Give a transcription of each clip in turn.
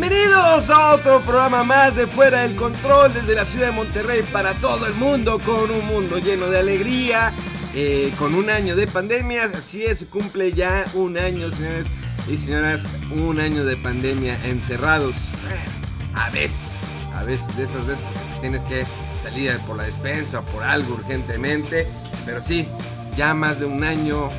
Bienvenidos a otro programa más de Fuera del Control desde la ciudad de Monterrey para todo el mundo con un mundo lleno de alegría, eh, con un año de pandemia, así es, cumple ya un año señores y señoras, un año de pandemia encerrados, Eh, a veces, a veces de esas veces tienes que salir por la despensa o por algo urgentemente, pero sí, ya más de un año,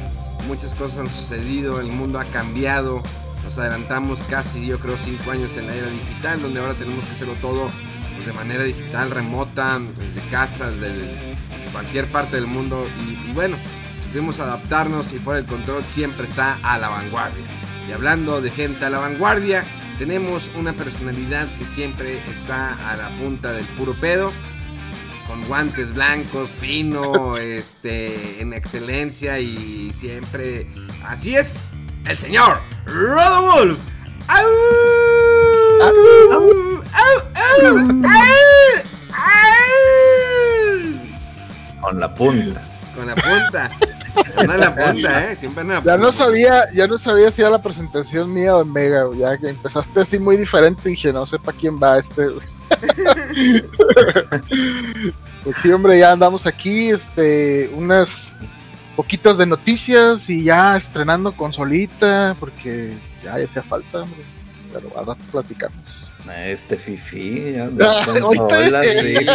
muchas cosas han sucedido, el mundo ha cambiado, nos adelantamos casi, yo creo, cinco años en la era digital, donde ahora tenemos que hacerlo todo pues, de manera digital, remota, desde casas, desde cualquier parte del mundo. Y, y bueno, supimos adaptarnos y fuera del control siempre está a la vanguardia. Y hablando de gente a la vanguardia, tenemos una personalidad que siempre está a la punta del puro pedo. Con guantes blancos, fino, este, en excelencia y siempre. Así es, el señor Rodowulf. ¡Au! Con la punta. Con la punta. Anda en la punta, ¿eh? Siempre anda en la Ya no punta. sabía, ya no sabía si era la presentación mía o en Mega, güey. ya que empezaste así muy diferente, dije, no sé para quién va este. güey. pues sí, hombre, ya andamos aquí, este, unas poquitas de noticias y ya estrenando consolita, porque ya, ya hacía falta, hombre. Pero al rato platicamos. Este fifi, ya Ah, ese. Sí,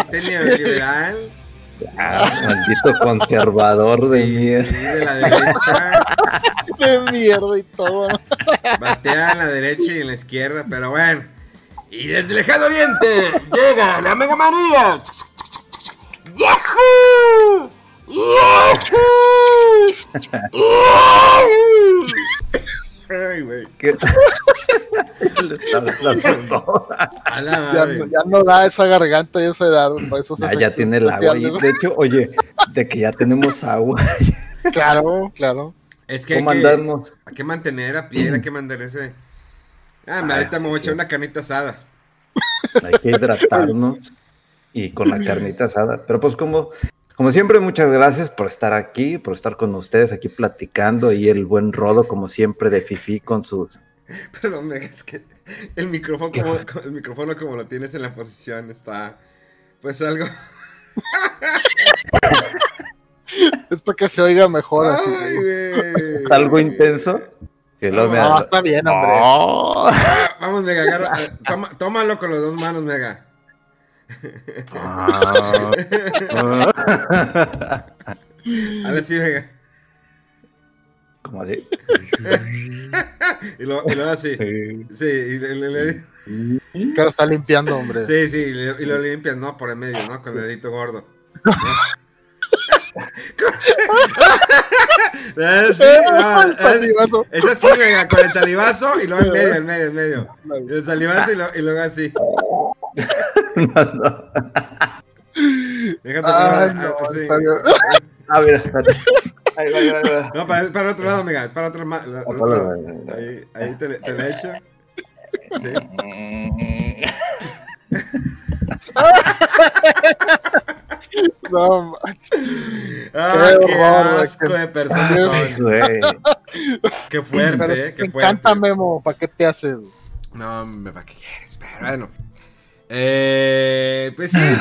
este neoliberal. Ah, maldito conservador de sí, mierda. de la derecha. De mierda y todo. Batea en la derecha y en la izquierda, pero bueno. Y desde el lejano oriente llega la Mega Manía. Ay, güey. Ya, madre. no- ya no da esa garganta y esa edad. Ah, ya efectos tiene el agua. Y de hecho, oye, de que ya tenemos agua, Claro, claro. Es que hay ¿cómo que, hay que mantener a pie, hay que mantenerse. Ah, me- Ah, ahorita me voy a echar sí. una carnita asada. Hay que hidratarnos y con la carnita asada. Pero pues como, como siempre, muchas gracias por estar aquí, por estar con ustedes aquí platicando y el buen Rodo, como siempre, de Fifi con sus... Perdón, Mega, es que el micrófono como, el micrófono como lo tienes en la posición está pues algo. Es para que se oiga mejor. así, Ay, algo intenso. Que luego me No, está bien, hombre. Oh. Vamos, Mega, agarra, eh, toma- tómalo con las dos manos, Mega. Ah. Ahora sí, Mega. Como así. Y luego, y luego así. Sí. Sí, y le- le- le- lo está limpiando, hombre. sí, sí, y, le- y lo limpias, ¿no? Por el medio, ¿no? Con el dedito gordo. Ah, sí, no, El es- así, Mega, con el salivazo y luego en medio, en medio, en medio. Y el salivazo y, lo- y luego así. No, no. Déjate Ay, no, sí. está bien. Ah, mira. espérate. Ahí va, ahí va, ahí va. No, para, otro lado, Mega, para otro, la- lado. el otro lado. Ahí, ahí te, le- te la echo. Sí. No, manches. Ah, Qué qué horror, asco de personas son. Güey. Qué fuerte, Pero eh, qué encanta, fuerte. Memo. ¿Para qué te haces? No, hombre, ¿para qué quieres? Pero bueno. Eh, pues sí.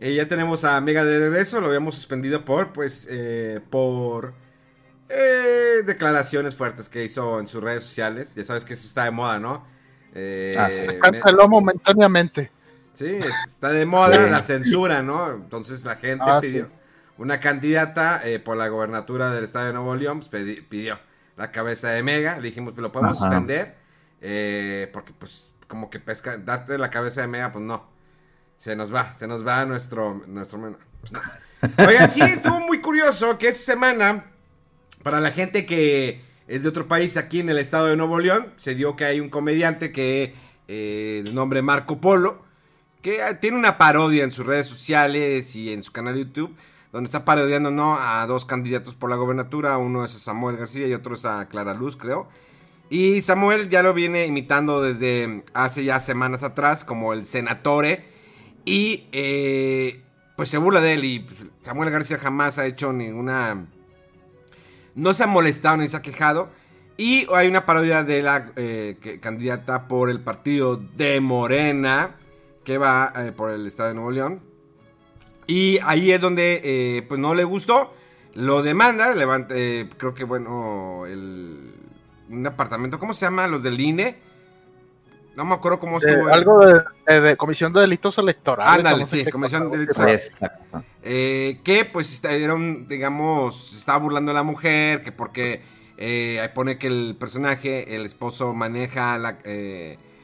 Eh, ya tenemos a Mega de regreso. Lo habíamos suspendido por, pues, eh, por eh, declaraciones fuertes que hizo en sus redes sociales. Ya sabes que eso está de moda, ¿no? Eh, Ah, sí. me- Canceló momentáneamente. Sí, es- está de moda Sí. la censura, ¿no? Entonces la gente Ah, pidió, sí. una candidata eh, por la gobernatura del estado de Nuevo León pues, pidió la cabeza de Mega. Le dijimos que lo podemos suspender. Eh, porque, pues, como que pesca, darte la cabeza de Mega, pues no. Se nos va, se nos va nuestro. nuestro pues, Oigan, sí, estuvo muy curioso que esta semana, para la gente que es de otro país aquí en el estado de Nuevo León, se dio que hay un comediante que, eh, de nombre Marco Polo, que tiene una parodia en sus redes sociales y en su canal de YouTube donde está parodiando ¿no? a dos candidatos por la gobernatura, uno es a Samuel García y otro es a Clara Luz, creo. Y Samuel ya lo viene imitando desde hace ya semanas atrás, como el senatore. Y eh, pues se burla de él. Y pues, Samuel García jamás ha hecho ninguna. No se ha molestado ni se ha quejado. Y hay una parodia de la eh, candidata por el partido de Morena, que va eh, por el estado de Nuevo León. Y ahí es donde pues no le gustó. Lo demanda, levanta, creo que bueno, el, un apartamento, ¿cómo se llama? Los del INE. No me acuerdo cómo estuvo. Eh, algo de, Comisión de Delitos Electorales. Ándale, sí, Comisión de Delitos Electorales. que pues era un, digamos, se estaba burlando de la mujer, que porque ahí pone que el personaje, el esposo, maneja la,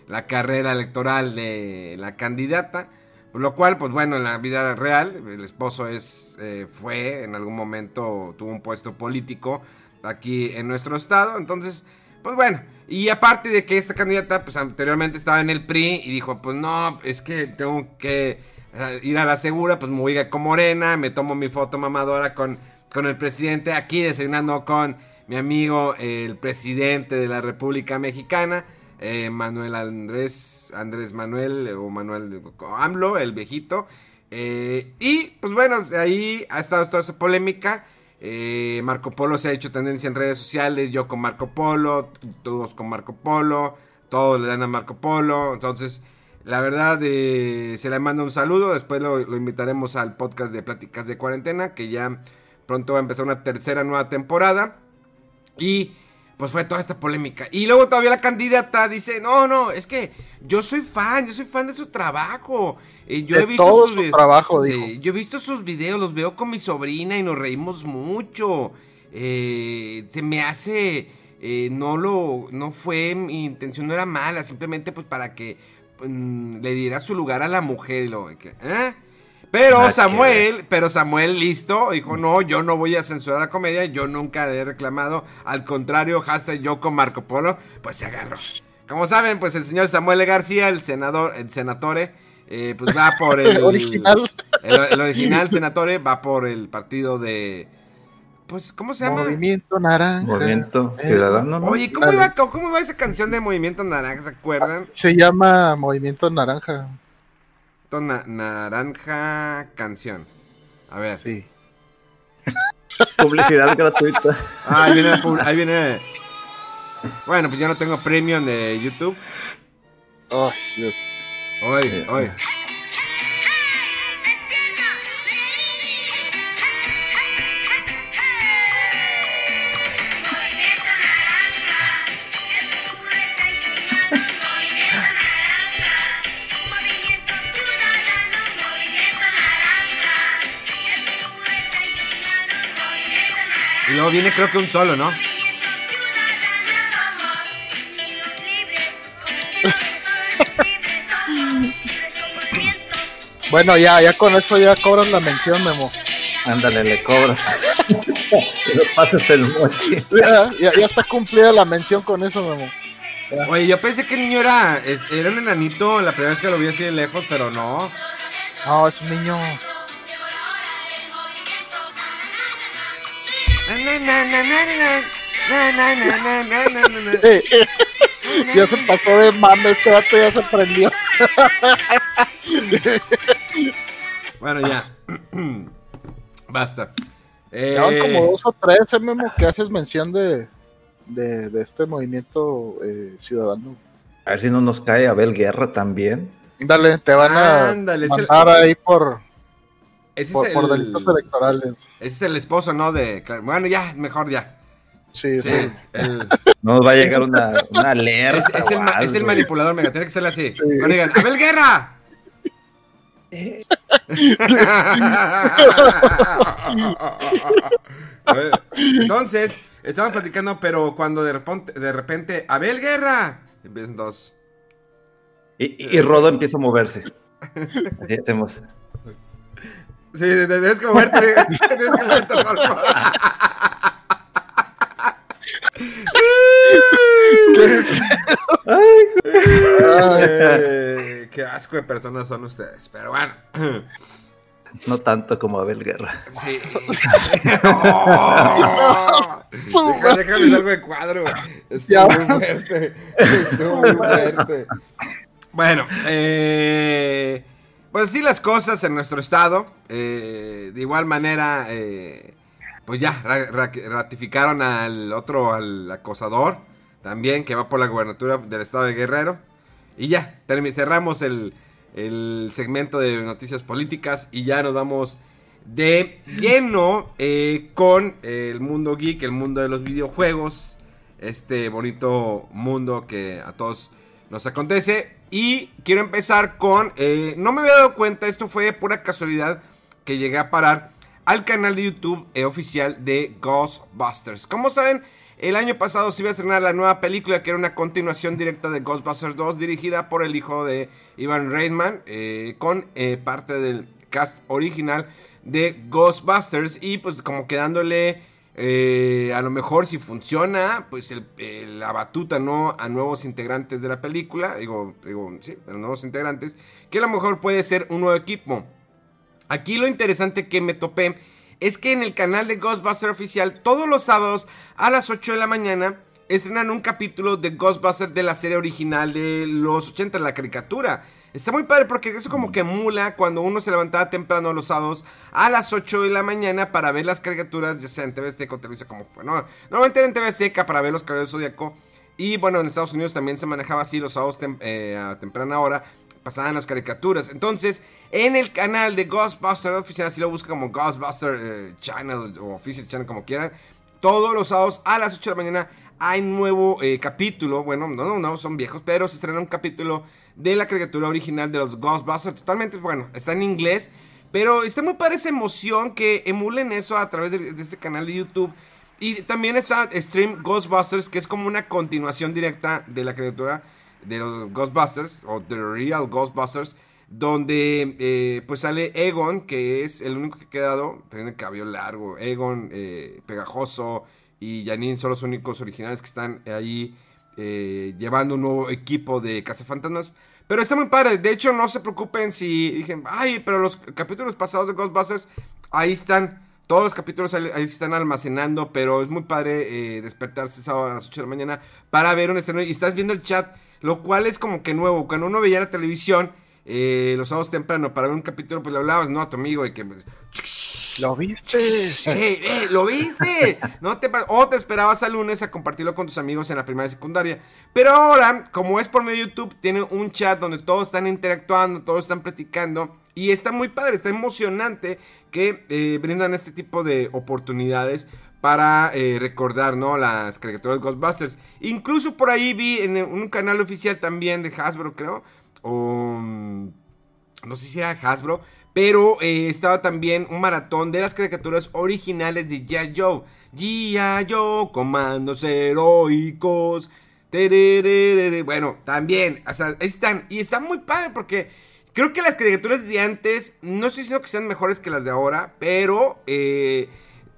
la carrera electoral de la candidata. Lo cual, pues bueno, en la vida real, el esposo es, eh, fue, en algún momento tuvo un puesto político aquí en nuestro estado. Entonces, pues bueno, y aparte de que esta candidata, pues anteriormente estaba en el PRI y dijo, pues no, es que tengo que eh, ir a la segura, pues me voy a con Morena, me tomo mi foto mamadora con, con el presidente aquí desayunando con mi amigo, el presidente de la República Mexicana. Eh, Manuel Andrés, Andrés Manuel o Manuel AMLO, el viejito. Eh, y pues bueno, ahí ha estado toda esa polémica. Eh, Marco Polo se ha hecho tendencia en redes sociales, yo con Marco Polo, todos con Marco Polo, todos le dan a Marco Polo. Entonces, la verdad, se le manda un saludo. Después lo, invitaremos al podcast de Pláticas de Cuarentena, que ya pronto va a empezar una tercera nueva temporada. Y pues fue toda esta polémica. Y luego todavía la candidata dice, no, no, es que yo soy fan, yo soy fan de su trabajo. Eh, yo he visto sus trabajo, Yo he visto sus videos, los veo con mi sobrina y nos reímos mucho. Eh, se me hace, eh, no lo, no fue, mi intención no era mala, simplemente pues para que mm, le diera su lugar a la mujer. Lo, ¿eh? Pero Samuel, pero Samuel listo, dijo, no, yo no voy a censurar la comedia, yo nunca he reclamado, al contrario, hashtag yo con Marco Polo, pues se agarró. Como saben, pues el señor Samuel García, el senador, el senatore, eh, pues va por el, el original. El, original senatore va por el partido de, pues, ¿cómo se llama? Movimiento Naranja. Movimiento eh, Ciudadano. Oye, ¿cómo iba, ¿cómo iba esa canción de Movimiento Naranja? ¿Se acuerdan? Se llama Movimiento Naranja naranja canción. A ver. Sí. Publicidad gratuita. Ah, ahí viene, ahí viene. Bueno, pues ya no tengo premium de YouTube. Oh, shit. Oye, oye. Y luego viene creo que un solo, ¿no? bueno, ya, ya con esto ya cobras la mención, Memo. Ándale, le cobras. Pero pasas el mochi. Ya, ya, está cumplida la mención con eso, Memo. Oye, yo pensé que el niño era, era un enanito la primera vez que lo vi así de lejos, pero no. No, es un niño ya se pasó de mame, este vato ya se prendió. bueno, ya. Basta. Eh... como dos o tres, eh, Memo, que haces mención de, de, de este movimiento eh, ciudadano. A ver si no nos cae Abel Guerra también. Dale, te van a mandar ahí por, por, delitos electorales. Ese es el esposo, ¿no? De, bueno, ya, mejor ya. Sí, sí. No nos va a llegar una, una alerta. Es, el, es, el, manipulador, mega. Tiene que ser así. Sí. digan, ¡Abel Guerra! Entonces, estamos platicando, pero cuando de repente, de repente Abel Guerra, empiezan dos. Y, y Rodo empieza a moverse. Así hacemos. Sí, debes que moverte. Debes que moverte, Rolfo. Ay, qué asco de personas son ustedes. Pero bueno. No tanto como Abel Guerra. Sí. Oh. Deja- Déjame salgo de cuadro. Estuvo muy fuerte. Estuvo muy fuerte. Bueno, eh, pues así las cosas en nuestro estado. Eh, de igual manera, eh, pues ya ra- ra- ratificaron al otro, al acosador, también, que va por la gubernatura del estado de Guerrero. Y ya, cerramos el, el segmento de noticias políticas y ya nos vamos de lleno eh, con el mundo geek, el mundo de los videojuegos, este bonito mundo que a todos nos acontece. Y quiero empezar con, eh, no me había dado cuenta, esto fue pura casualidad que llegué a parar al canal de YouTube eh, oficial de Ghostbusters. Como saben, el año pasado se iba a estrenar la nueva película que era una continuación directa de Ghostbusters 2 dirigida por el hijo de Ivan Reitman eh, con parte del cast original de Ghostbusters y pues como quedándole eh, a lo mejor si funciona pues la batuta no a nuevos integrantes de la película digo, digo sí, a nuevos integrantes que a lo mejor puede ser un nuevo equipo Aquí lo interesante que me topé es que en el canal de Ghostbusters oficial todos los sábados a las 8 de la mañana estrenan un capítulo de Ghostbusters de la serie original de los 80, la caricatura. Está muy padre porque eso como que emula cuando uno se levantaba temprano los sábados a las 8 de la mañana para ver las caricaturas, ya sea en TV Azteca o Televisa como fue. No, normalmente era en TV Azteca para ver los Caballeros Zodíaco. Y bueno, en Estados Unidos también se manejaba así los sábados eh, a temprana hora pasaban las caricaturas. Entonces, en el canal de Ghostbusters oficial, así lo busca como Ghostbuster eh, Channel o Official Channel, como quieran. Todos los sábados a las 8 de la mañana hay nuevo eh, capítulo. Bueno, no, no, no, son viejos, pero se estrena un capítulo de la caricatura original de los Ghostbusters. Totalmente, bueno, está en inglés. Pero está muy padre esa emoción que emulen eso a través de, de este canal de YouTube. Y también está Stream Ghostbusters, que es como una continuación directa de la criatura de los Ghostbusters, o The Real Ghostbusters, donde eh, pues sale Egon, que es el único que ha quedado, tiene el cabello largo, Egon, eh, Pegajoso y Janine son los únicos originales que están ahí eh, llevando un nuevo equipo de cazafantasmas. Pero está muy padre, de hecho no se preocupen si dicen, ay, pero los capítulos pasados de Ghostbusters, ahí están. Todos los capítulos ahí se están almacenando, pero es muy padre eh, despertarse sábado a las 8 de la mañana para ver un estreno y estás viendo el chat, lo cual es como que nuevo. Cuando uno veía la televisión eh, los sábados temprano para ver un capítulo, pues le hablabas, ¿no? A tu amigo y que... pues, ¿Lo viste? ¡Ey, ey, lo viste! No te o te esperabas al lunes a compartirlo con tus amigos en la primaria y secundaria. Pero ahora, como es por medio de YouTube, tiene un chat donde todos están interactuando, todos están platicando. Y está muy padre, está emocionante que eh, brindan este tipo de oportunidades para eh, recordar, ¿no? Las caricaturas de Ghostbusters. Incluso por ahí vi en un canal oficial también de Hasbro, creo. O... mm, no sé si era Hasbro, pero eh, estaba también un maratón de las caricaturas originales de G.I. Joe. G.I. Joe, comandos heroicos. Bueno, también, o sea, ahí están. Y está muy padre porque creo que las caricaturas de antes, no estoy diciendo que sean mejores que las de ahora, pero eh,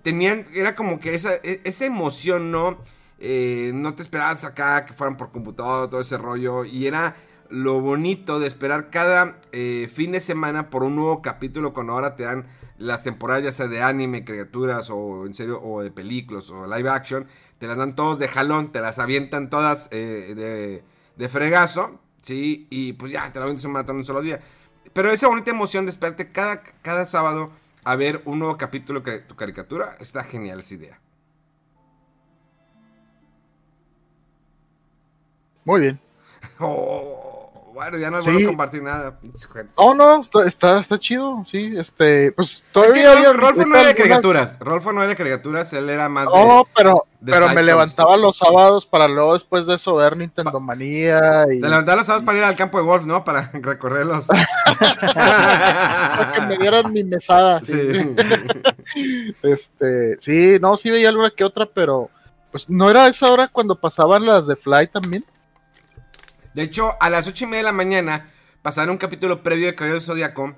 tenían, era como que esa, e- esa emoción, ¿no? Eh, no te esperabas acá que fueran por computadora, todo ese rollo. Y era lo bonito de esperar cada eh, fin de semana por un nuevo capítulo cuando ahora te dan las temporadas ya sea de anime, criaturas o en serio o de películas o live action, te las dan todos de jalón, te las avientan todas eh, de, de fregazo, ¿sí? Y pues ya, te la avientas un maratón en un solo día. Pero esa bonita emoción de esperarte cada, cada sábado a ver un nuevo capítulo de tu caricatura, está genial esa idea. Muy bien. Oh, bueno, ya no Sí. vuelvo a compartir nada. Oh, no, está, está, está chido, sí, este, pues Es que todavía Rolfo, Rolfo no era de caricaturas. Rolfo no era de caricaturas, él era más de, Oh, pero, de Pero me levantaba los sábados para luego después de eso ver Nintendo Manía y Te levantaba los sábados para ir al campo de golf, ¿no? Para recorrer los. para que me dieran mi mesada. sí. Sí. Este, sí, no, sí veía alguna que otra, pero pues no era esa hora cuando pasaban las de Fly también. De hecho, a las ocho y media de la mañana pasaron un capítulo previo de Caballero del Zodíaco.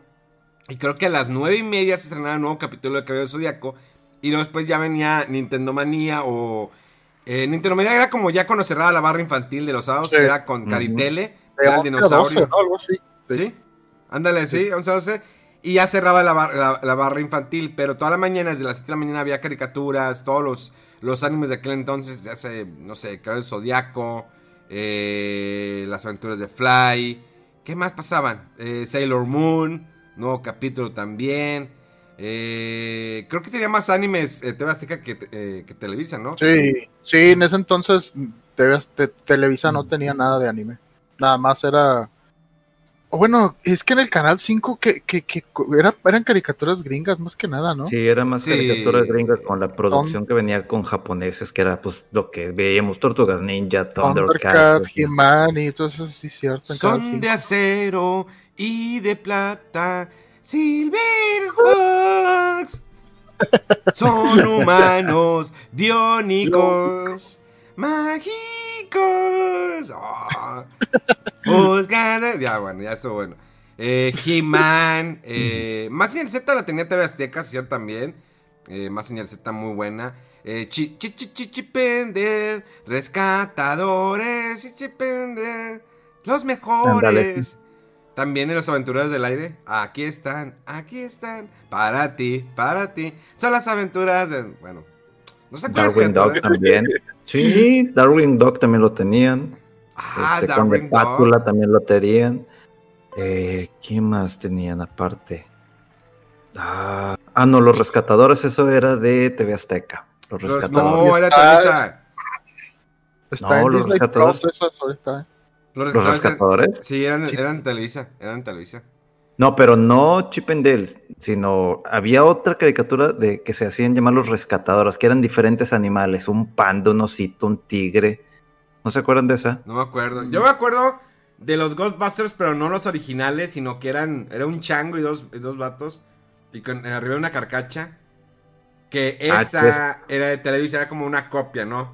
Y creo que a las nueve y media se estrenaba un nuevo capítulo de Caballero del Zodíaco. Y luego después ya venía Nintendo Manía o. eh, Nintendo Manía era como ya cuando cerraba la barra infantil de los sábados, Sí. que era con. Caritele, era el 11 a dinosaurio. 12, ¿no? Algo así. ¿Sí? Ándale, sí, 11 a 12. Y ya cerraba la, bar- la- la barra infantil, pero toda la mañana, desde las 7 de la mañana, había caricaturas, todos los, los animes de aquel entonces, ya sé, no sé, Caballero del Zodiaco, eh, las aventuras de Fly. ¿Qué más pasaban? Eh, Sailor Moon, nuevo capítulo también. Eh, creo que tenía más animes eh, TV Azteca que, eh, que Televisa, ¿no? Sí, sí, en ese entonces Televisa no tenía nada de anime. Nada más era. O bueno, es que en el canal 5 que, que, que era, eran caricaturas gringas más que nada, ¿no? Sí, era más Sí. caricatura gringa con la producción que venía con japoneses, que era pues lo que veíamos, Tortugas Ninja, Thundercat, Thundercats. así. He-Man y todo eso, sí, cierto. en Son 5. de acero y de plata, Silverhawks. Son humanos, biónicos, mágicos. Ah. Buscan- Ya, bueno, ya estuvo bueno. Eh, He-Man. Eh, más señal Z la tenía TV Azteca, ¿cierto? También. Eh, más señal Z muy buena. Eh, chi, chi, chi, chi, Chipender, rescatadores, Chichipender, los mejores. También en los aventureros del aire, aquí están, aquí están, para ti, para ti. Son las aventuras de, bueno, ¿no se acuerdan? Darwin Dog también. Sí, Darwin Dog también lo tenían. Ah, este, con Darwin la Dog. Pátula también lo tenían. Eh, ¿Quién más tenían aparte? Ah, ah, no, los rescatadores, eso era de TV Azteca. Los rescatadores. no, era Televisa. Está No, en los Disney rescatadores. Los Los rescatadores. Sí, eran, Sí. eran Televisa, eran Televisa. No, pero no Chip and Dale, sino había otra caricatura de que se hacían llamar los rescatadores, que eran diferentes animales, un panda, un osito, un tigre. ¿No se acuerdan de esa? No me acuerdo. Yo me acuerdo de los Ghostbusters, pero no los originales, sino que eran, era un chango y dos, y dos vatos. Y con arriba una carcacha. Que Ah, esa era de Televisa, era como una copia, ¿no?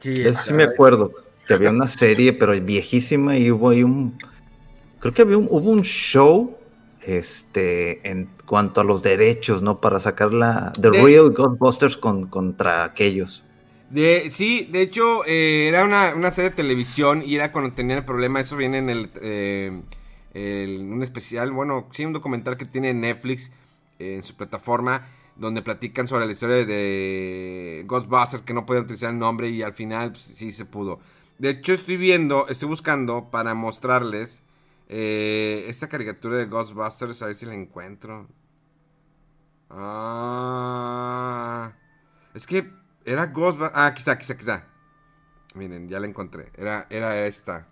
Sí, Eso sí me acuerdo, que había una serie, pero viejísima, y hubo ahí un... Creo que había un, hubo un show este, en cuanto a los derechos, ¿no? Para sacar la The De- Real Ghostbusters con, contra aquellos. De, sí, de hecho, eh, era una, una serie de televisión y era cuando tenían el problema. Eso viene en el, eh, el- un especial, bueno, sí, un documental que tiene Netflix eh, en su plataforma, donde platican sobre la historia de Ghostbusters, que no podían utilizar el nombre y al final pues, sí se pudo. De hecho, estoy viendo, estoy buscando para mostrarles eh, esta caricatura de Ghostbusters, a ver si la encuentro. Ah, es que era Ghostbusters. Ah, aquí está, aquí está, aquí está. Miren, ya la encontré. Era, era esta.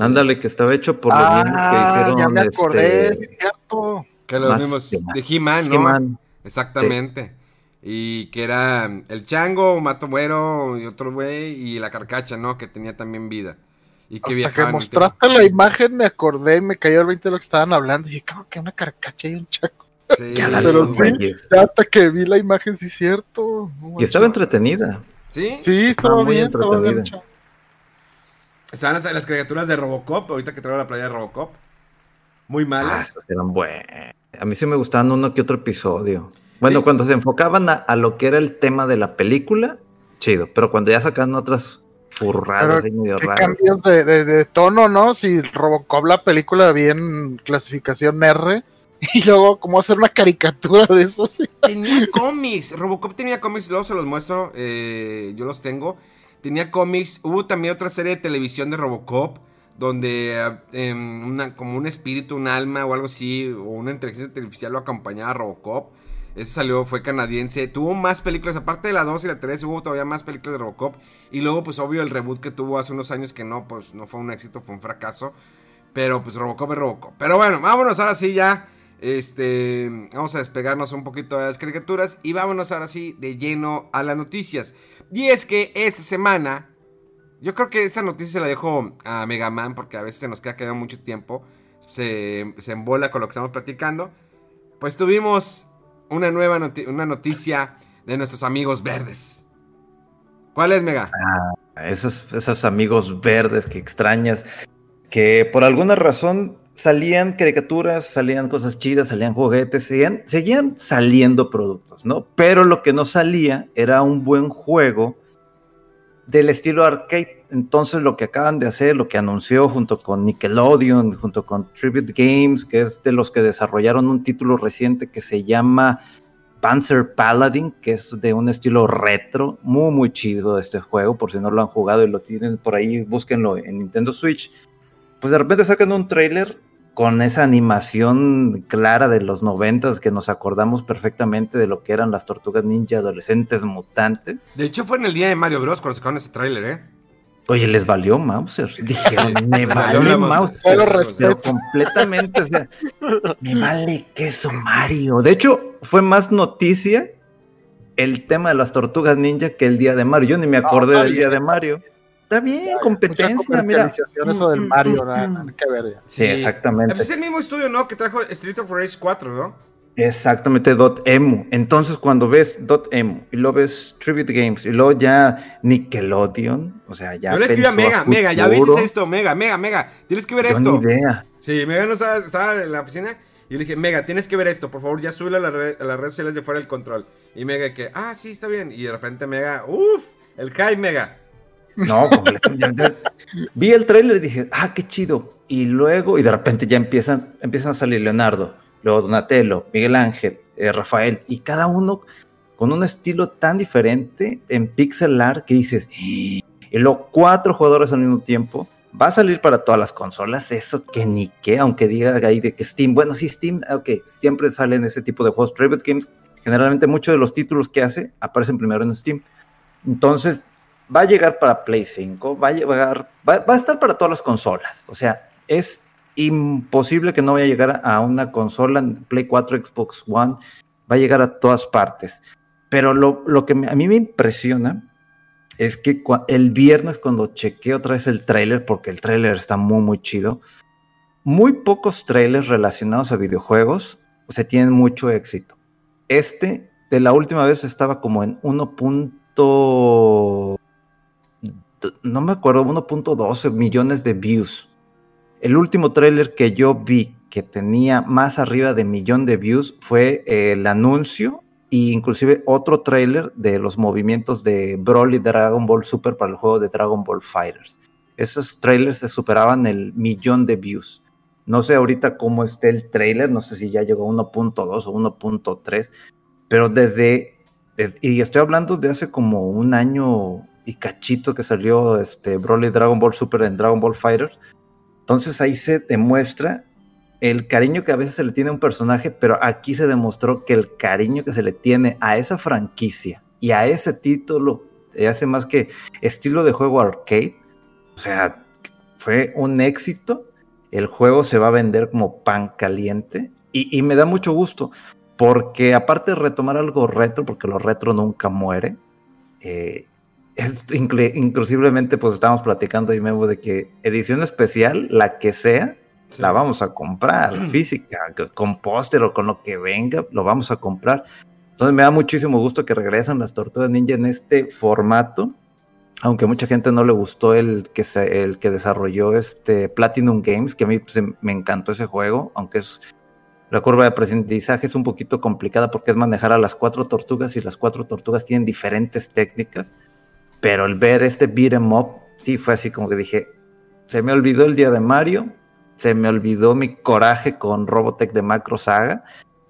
Ándale, que estaba hecho por los mismos que Ah, hicieron ya me acordé, este, sí, es cierto. Que los Más mismos. De He-Man, ¿no? He-Man. Exactamente. Y que era el chango, Mato Güero y otro güey. Y la carcacha, ¿no? Que tenía también vida. Y que Hasta que mostraste la imagen me acordé y me cayó el 20 de lo que estaban hablando. Y dije, ¿cómo que una carcacha y un chaco? Sí, Pero sí. hasta que vi la imagen, sí, cierto. Y estaba entretenida. ¿Sí? Sí, estaba Estaba muy bien, estaba bien entretenida. Estaban las, las caricaturas de Robocop. Ahorita que traigo la playa de Robocop. Muy Ah, malas. esas eran buenas. A mí sí me gustaban uno que otro episodio. Bueno, Sí. cuando se enfocaban a, a lo que era el tema de la película, chido. Pero cuando ya sacaban otras furradas medio raras. cambios de, de- de tono, ¿no? Si Robocop la película bien clasificación R y luego cómo hacer una caricatura de eso, sí. Tenía cómics. Robocop tenía cómics, luego se los muestro. eh, yo los tengo. Tenía cómics. Hubo también otra serie de televisión de Robocop. Donde eh, em, una, como un espíritu, un alma o algo así. O una inteligencia artificial lo acompañaba a Robocop. Ese salió, fue canadiense. Tuvo más películas, aparte de la 2 y la 3, hubo todavía más películas de Robocop. Y luego, pues obvio, el reboot que tuvo hace unos años que no, pues no fue un éxito, fue un fracaso. Pero pues Robocop es Robocop. Pero bueno, vámonos ahora sí ya. Este, vamos a despegarnos un poquito de las caricaturas y vámonos ahora sí de lleno a las noticias. Y es que esta semana, yo creo que esta noticia se la dejo a Mega Man porque a veces se nos queda quedando mucho tiempo. Se, se embola con lo que estamos platicando. Pues tuvimos una nueva una noticia de nuestros amigos verdes. ¿Cuál es, Mega? Ah, esos, esos amigos verdes que extrañas, que por alguna razón salían caricaturas, salían cosas chidas, salían juguetes, seguían, seguían saliendo productos, ¿no? Pero lo que no salía era un buen juego del estilo arcade. Entonces lo que acaban de hacer, lo que anunció junto con Nickelodeon, junto con Tribute Games, que es de los que desarrollaron un título reciente que se llama Panzer Paladin, que es de un estilo retro, muy muy chido este juego, por si no lo han jugado y lo tienen por ahí, búsquenlo en Nintendo Switch. Pues de repente sacan un trailer con esa animación clara de los noventas que nos acordamos perfectamente de lo que eran las tortugas ninja adolescentes mutantes. De hecho fue en el día de Mario Bros cuando sacaron ese tráiler, ¿eh? Oye, les valió Mauser. Dijeron, me vale Mauser. Pero completamente, o sea, me vale queso Mario. De hecho, fue más noticia el tema de las tortugas ninja que el día de Mario. Yo ni me acordé del día de Mario. Está bien, competencia, mira. Eso del Mario, nada, que ver. Sí, exactamente. Es el mismo estudio, ¿no? Que trajo Street of Rage 4, ¿no? Exactamente, .emu. Entonces, cuando ves .emu y luego ves Tribute Games y luego ya Nickelodeon, o sea, ya Yo le escribí a Mega, Mega, ya viste esto, Mega, Mega, Mega, tienes que ver esto. Ni idea. Sí, Mega no estaba, estaba, en la oficina y yo le dije, Mega, tienes que ver esto, por favor, ya sube a, la a las redes sociales de fuera del control. Y Mega que, ah, sí, está bien. Y de repente Mega, uff, el hype Mega. No, completamente. Vi el trailer y dije, ah, qué chido. Y luego, y de repente ya empiezan, empiezan a salir Leonardo luego Donatello, Miguel Ángel, eh, Rafael, y cada uno con un estilo tan diferente en pixel art que dices, y luego cuatro jugadores al mismo tiempo, va a salir para todas las consolas, eso que ni qué, aunque diga ahí de que Steam, bueno, sí, Steam, ok, siempre salen ese tipo de juegos, Tribute Games, generalmente muchos de los títulos que hace aparecen primero en Steam. Entonces, va a llegar para Play 5, va a llegar, va a estar para todas las consolas, o sea, es imposible que no vaya a llegar a una consola, Play 4, Xbox One, va a llegar a todas partes. Pero lo, que a mí me impresiona es que el viernes cuando chequeé otra vez el trailer, porque el trailer está muy, muy chido, muy pocos trailers relacionados a videojuegos se tienen mucho éxito. Este, de la última vez, estaba como en 1. No me acuerdo, 1.12 millones de views. El último tráiler que yo vi que tenía más arriba de millón de views fue el anuncio e inclusive otro tráiler de los movimientos de Broly Dragon Ball Super para el juego de Dragon Ball Fighters. Esos trailers se superaban el millón de views. No sé ahorita cómo esté el trailer, no sé si ya llegó a 1.2 o 1.3, pero desde, y estoy hablando de hace como un año y cachito que salió este Broly Dragon Ball Super en Dragon Ball Fighters, entonces ahí se demuestra el cariño que a veces se le tiene a un personaje, pero aquí se demostró que el cariño que se le tiene a esa franquicia y a ese título hace más que estilo de juego arcade. O sea, fue un éxito. El juego se va a vender como pan caliente y, me da mucho gusto porque aparte de retomar algo retro, porque lo retro nunca muere, eh, inclusivamente pues estamos platicando y Memo de que edición especial, la que sea, la vamos a comprar, física, con póster o con lo que venga, lo vamos a comprar. Entonces me da muchísimo gusto que regresen las Tortugas Ninja en este formato, aunque mucha gente no le gustó el que, se, el que desarrolló este Platinum Games, que a mí pues, me encantó ese juego, aunque es, la curva de aprendizaje es un poquito complicada porque es manejar a las cuatro tortugas y las cuatro tortugas tienen diferentes técnicas. Pero el ver este beat em up, sí fue así como que dije, se me olvidó el día de Mario, se me olvidó mi coraje con Robotech de Macro Saga.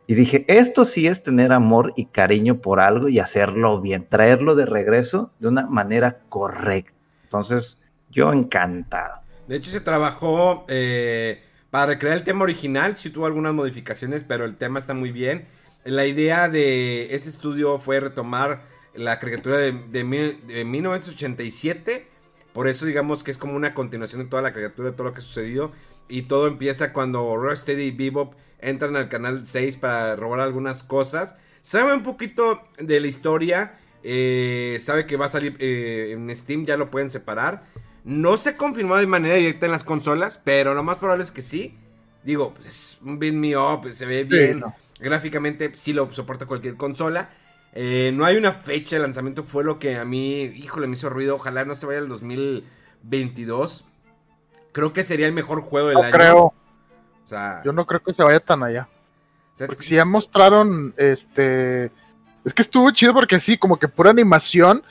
Y dije, esto sí es tener amor y cariño por algo y hacerlo bien, traerlo de regreso de una manera correcta. Entonces, yo encantado. De hecho, se trabajó eh, para recrear el tema original, sí tuvo algunas modificaciones, pero el tema está muy bien. La idea de ese estudio fue retomar la caricatura de, de, 1987. Por eso digamos que es como una continuación de toda la caricatura, de todo lo que ha sucedido. Y todo empieza cuando Rocksteady y Bebop entran al canal 6 para robar algunas cosas. Sabe un poquito de la historia. eh, sabe que va a salir eh, en Steam, ya lo pueden separar. No se confirmó de manera directa en las consolas, pero lo más probable es que sí. Digo, pues es un beat me up, se ve bien. no. Gráficamente sí lo soporta cualquier consola. Eh, no hay una fecha de lanzamiento, fue lo que a mí, híjole, me hizo ruido. Ojalá no se vaya al 2022. Creo que sería el mejor juego del No año. creo, O sea, yo no creo que se vaya tan allá. o sea, Porque si ya mostraron, este... Es que estuvo chido porque sí, como que pura animación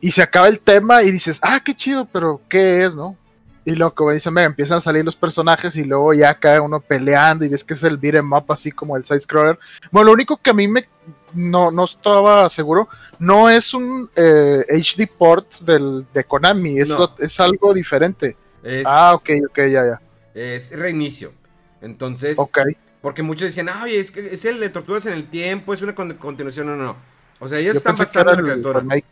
y se acaba el tema y dices, ah, qué chido, pero ¿qué es, no? Y luego, como dice Mega, empiezan a salir los personajes y luego ya cae uno peleando y ves que es el beat 'em up así como el side-scroller. Bueno, lo único que a mí me no, no estaba seguro, no es un eh, HD port del, de Konami, es, No. es algo diferente. es, Ah, ok, ok, ya, ya. es reinicio. Entonces, Ok. porque muchos decían, ay, es que es el de Tortugas en el Tiempo, es una con- continuación, no, no. O sea, ellos Yo están en la criatura. remake.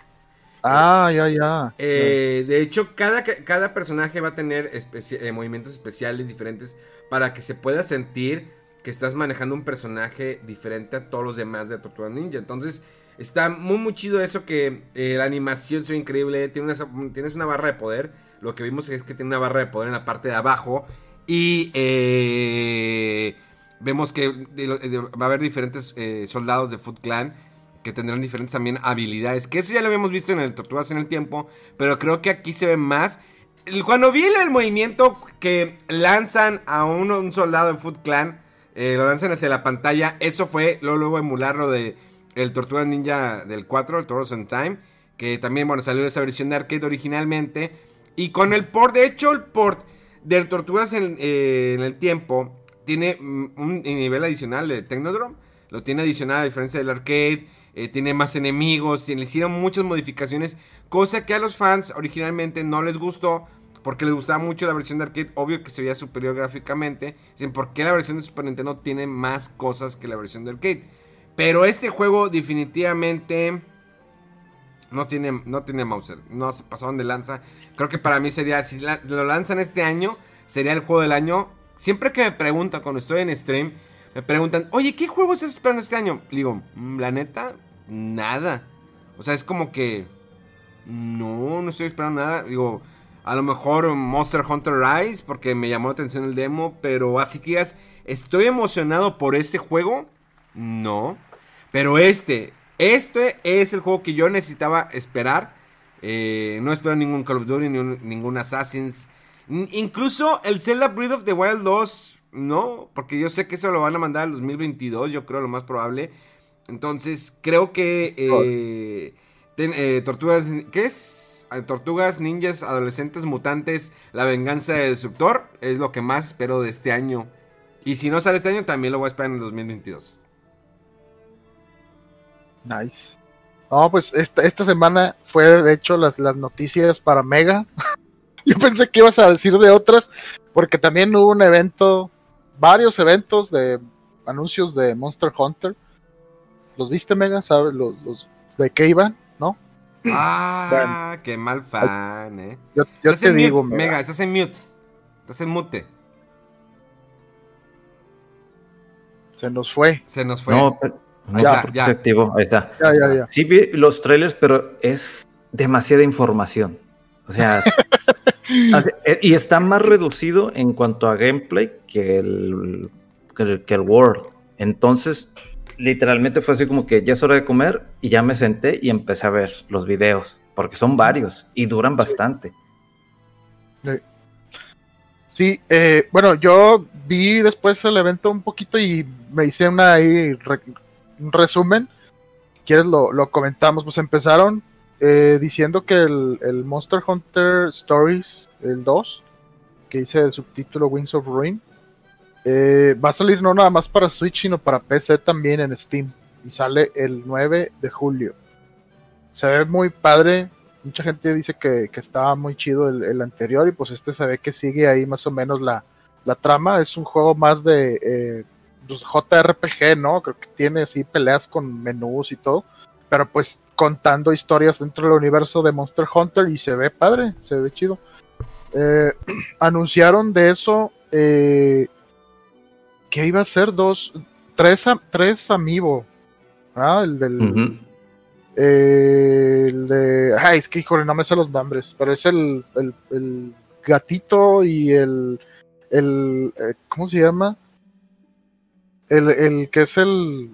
Ah, ya, ya. Eh, de hecho, cada, cada personaje va a tener especi- eh, movimientos especiales diferentes para que se pueda sentir que estás manejando un personaje diferente a todos los demás de Tortuga Ninja. Entonces, está muy, muy chido eso que eh, la animación se ve increíble. Tienes una barra de poder. Lo que vimos es que tiene una barra de poder en la parte de abajo. Y eh, vemos que de de- va a haber diferentes eh, soldados de Foot Clan que tendrán diferentes también habilidades. Que eso ya lo habíamos visto en el Tortugas en el Tiempo. Pero creo que aquí se ve más. Cuando vi el movimiento que lanzan a un soldado en Foot Clan, eh, lo lanzan hacia la pantalla. Eso fue luego, luego emularlo de el Tortuga Ninja del 4, el Turtles in Time. Que también, bueno, salió esa versión de arcade originalmente. Y con el port, de hecho, el port de Tortugas en, eh, en el Tiempo tiene mm, un nivel adicional de Technodrome. Lo tiene adicional a diferencia del arcade. eh, tiene más enemigos. Le hicieron muchas modificaciones. Cosa que a los fans originalmente no les gustó. Porque les gustaba mucho la versión de arcade. Obvio que se veía superior gráficamente. Dicen, ¿por qué la versión de Super Nintendo tiene más cosas que la versión de arcade? Pero este juego definitivamente no tiene, no tiene Mauser. No se pasaron de lanza. Creo que para mí sería, si lo lanzan este año, sería el juego del año. Siempre que me preguntan cuando estoy en stream, me preguntan, oye, ¿qué juego estás esperando este año? Le digo, "Mm, la neta, nada. O sea, es como que, no, no estoy esperando nada. Digo, a lo mejor Monster Hunter Rise, porque me llamó la atención el demo, pero así que digas, ¿estoy emocionado por este juego? No. Pero este, este es el juego que yo necesitaba esperar. Eh, no espero ningún Call of Duty, ni un- ningún Assassin's. N- incluso el Zelda Breath of the Wild 2, no, porque yo sé que eso lo van a mandar al 2022, yo creo lo más probable. Entonces, creo que eh, ten- eh, Tortugas, ¿qué es? Tortugas, ninjas, adolescentes, mutantes, la venganza de Destructor es lo que más espero de este año. Y si no sale este año, también lo voy a esperar en el 2022. Nice. No, pues esta, semana fue de hecho las, las noticias para Mega. Yo pensé que ibas a decir de otras, porque también hubo un evento, varios eventos de anuncios de Monster Hunter. ¿Los viste, Mega? ¿Sabes los, los de qué iban? Ah, qué mal fan, eh. Yo, te en digo, mute, Mega. Estás en mute. Estás en mute. Se nos fue. Se nos fue. No, pero- no Ya, sé por qué ya. se activó. Ahí está. Ya, ya, ya. Sí vi los trailers, pero es demasiada información. O sea, eh, y está más reducido en cuanto a gameplay que el, que el, que el World. Entonces, literalmente fue así como que ya es hora de comer y ya me senté y empecé a ver los videos, porque son varios y duran bastante. Sí, eh, bueno, yo vi después el evento un poquito y me hice una ahí re- un resumen. ¿Quieres lo, lo comentamos? Pues empezaron eh, diciendo que el, el Monster Hunter Stories, el 2, que dice el subtítulo Wings of Ruin, eh, va a salir no nada más para Switch, sino para PC también en Steam. Y sale el 9 de julio. Se ve muy padre. Mucha gente dice que, que estaba muy chido el, el anterior y pues este se ve que sigue ahí más o menos la, la trama. Es un juego más de eh, pues, JRPG, ¿no? Creo que tiene así peleas con menús y todo. Pero pues contando historias dentro del universo de Monster Hunter y se ve padre, se ve chido. Eh, anunciaron de eso eh, ¿qué iba a ser? Dos, tres, tres amiibo. Ah, el del. Eh, el de. Ay, es que híjole, no me sé los nombres, pero es el, el, el gatito y el. el eh, ¿Cómo se llama? El, el que es el.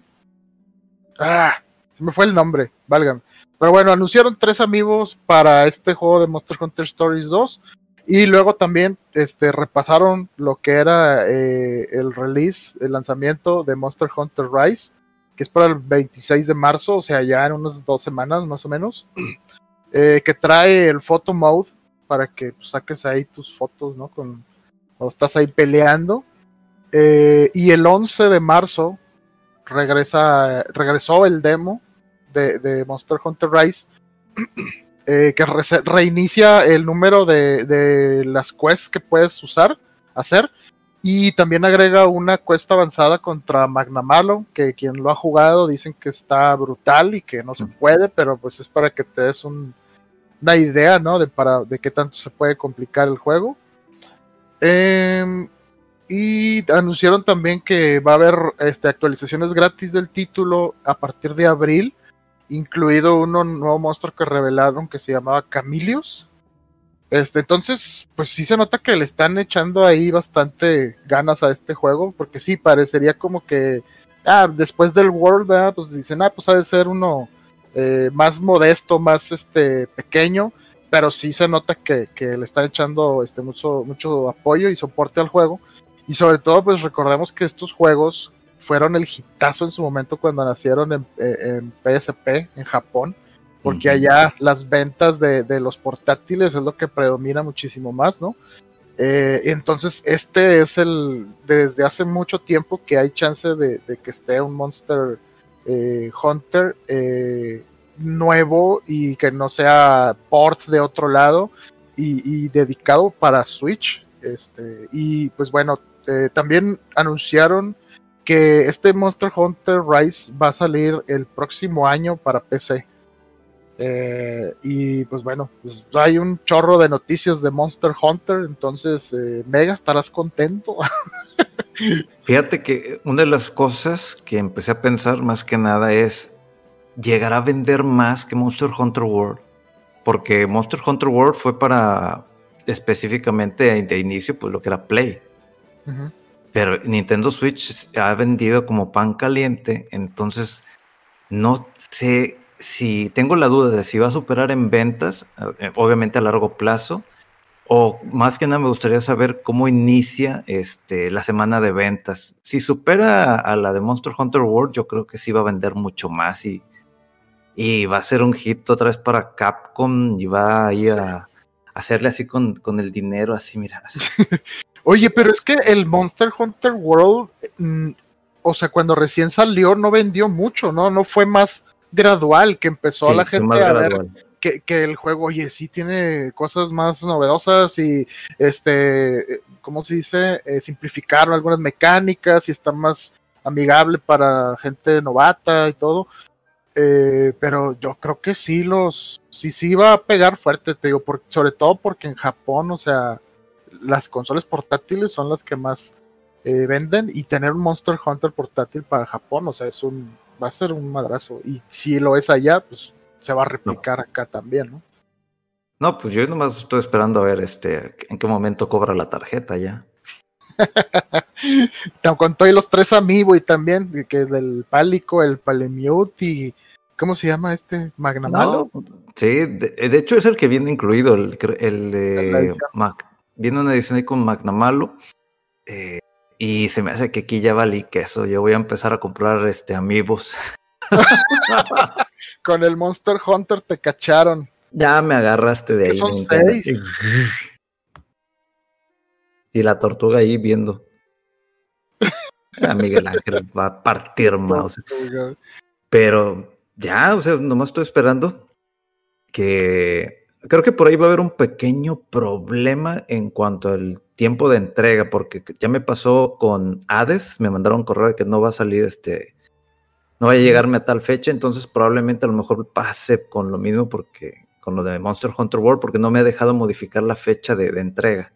Ah, se me fue el nombre, válgame. Pero bueno, anunciaron tres amigos para este juego de Monster Hunter Stories 2. Y luego también este, repasaron lo que era eh, el release, el lanzamiento de Monster Hunter Rise, que es para el 26 de marzo, o sea, ya en unas dos semanas más o menos, eh, que trae el photo mode para que pues, saques ahí tus fotos, ¿no? Con, cuando estás ahí peleando. Eh, y el 11 de marzo regresa, regresó el demo de, de Monster Hunter Rise eh, que re- reinicia el número de, de las quests que puedes usar, hacer, y también agrega una quest avanzada contra Magnamalo, que quien lo ha jugado dicen que está brutal y que no se puede, pero pues es para que te des un- una idea, ¿no? De, para, de qué tanto se puede complicar el juego. Em, y anunciaron también que va a haber este, actualizaciones gratis del título a partir de abril incluido uno nuevo monstruo que revelaron que se llamaba Camilius. Este, entonces, pues sí se nota que le están echando ahí bastante ganas a este juego, porque sí, parecería como que, ah, después del World, pues dicen, ah, pues ha de ser uno eh, más modesto, más este pequeño, pero sí se nota que, que le están echando este mucho, mucho apoyo y soporte al juego. Y sobre todo, pues recordemos que estos juegos fueron el hitazo en su momento cuando nacieron en, eh, en PSP, en Japón, porque allá las ventas de, de los portátiles es lo que predomina muchísimo más, ¿no? Eh, entonces, este es el, desde hace mucho tiempo que hay chance de, de que esté un Monster eh, Hunter eh, nuevo y que no sea port de otro lado y, y dedicado para Switch. Este, y pues bueno, también anunciaron que este Monster Hunter Rise va a salir el próximo año para PC. Eh, y pues bueno, pues hay un chorro de noticias de Monster Hunter, entonces eh, Mega, estarás contento. Fíjate que una de las cosas que empecé a pensar más que nada es llegar a vender más que Monster Hunter World. Porque Monster Hunter World fue para específicamente de inicio, pues lo que era Play. Ujú. Pero Nintendo Switch ha vendido como pan caliente, entonces no sé si tengo la duda de si va a superar en ventas, eh, obviamente a largo plazo, o más que nada me gustaría saber cómo inicia este, la semana de ventas. Si supera a la de Monster Hunter World, yo creo que sí va a vender mucho más y, y va a ser un hit otra vez para Capcom y va a ir a hacerle así con, con el dinero, así, mira. Oye, pero es que el Monster Hunter World, mm, o sea, cuando recién salió no vendió mucho, ¿no? No fue más gradual que empezó Sí, la gente a ver que, que el juego, oye, sí tiene cosas más novedosas y, este, ¿cómo se dice? Eh, simplificaron algunas mecánicas y está más amigable para gente novata y todo. Eh, pero yo creo que sí los, sí, sí va a pegar fuerte, te digo, por- sobre todo porque en Japón, o sea, las consolas portátiles son las que más eh, venden y tener un Monster Hunter portátil para Japón, o sea, es un, va a ser un madrazo. Y si lo es allá, pues se va a replicar acá también, ¿no? No, pues yo nomás estoy esperando a ver este en qué momento cobra la tarjeta ya. Tan- Con todos los tres amiibo y también, que es del Pálico, el Palemute y. ¿Cómo se llama este? Magnamalo. No, sí, de, de hecho es el que viene incluido, el, el. Mac. Viene una edición ahí con Magnamalo. eh, y se me hace que aquí ya valí queso. Yo voy a empezar a comprar este amigos. Con el Monster Hunter te cacharon. Ya me agarraste de Es ahí. son seis. Y la tortuga ahí viendo. Ah, Miguel Ángel va a partir mouse. Pero ya, o sea, nomás estoy esperando que creo que por ahí va a haber un pequeño problema en cuanto al tiempo de entrega, porque ya me pasó con Hades, me mandaron un correo de que no va a salir este, no va a llegarme a tal fecha, entonces probablemente a lo mejor pase con lo mismo porque con lo de Monster Hunter World, porque no me ha dejado modificar la fecha de, de entrega.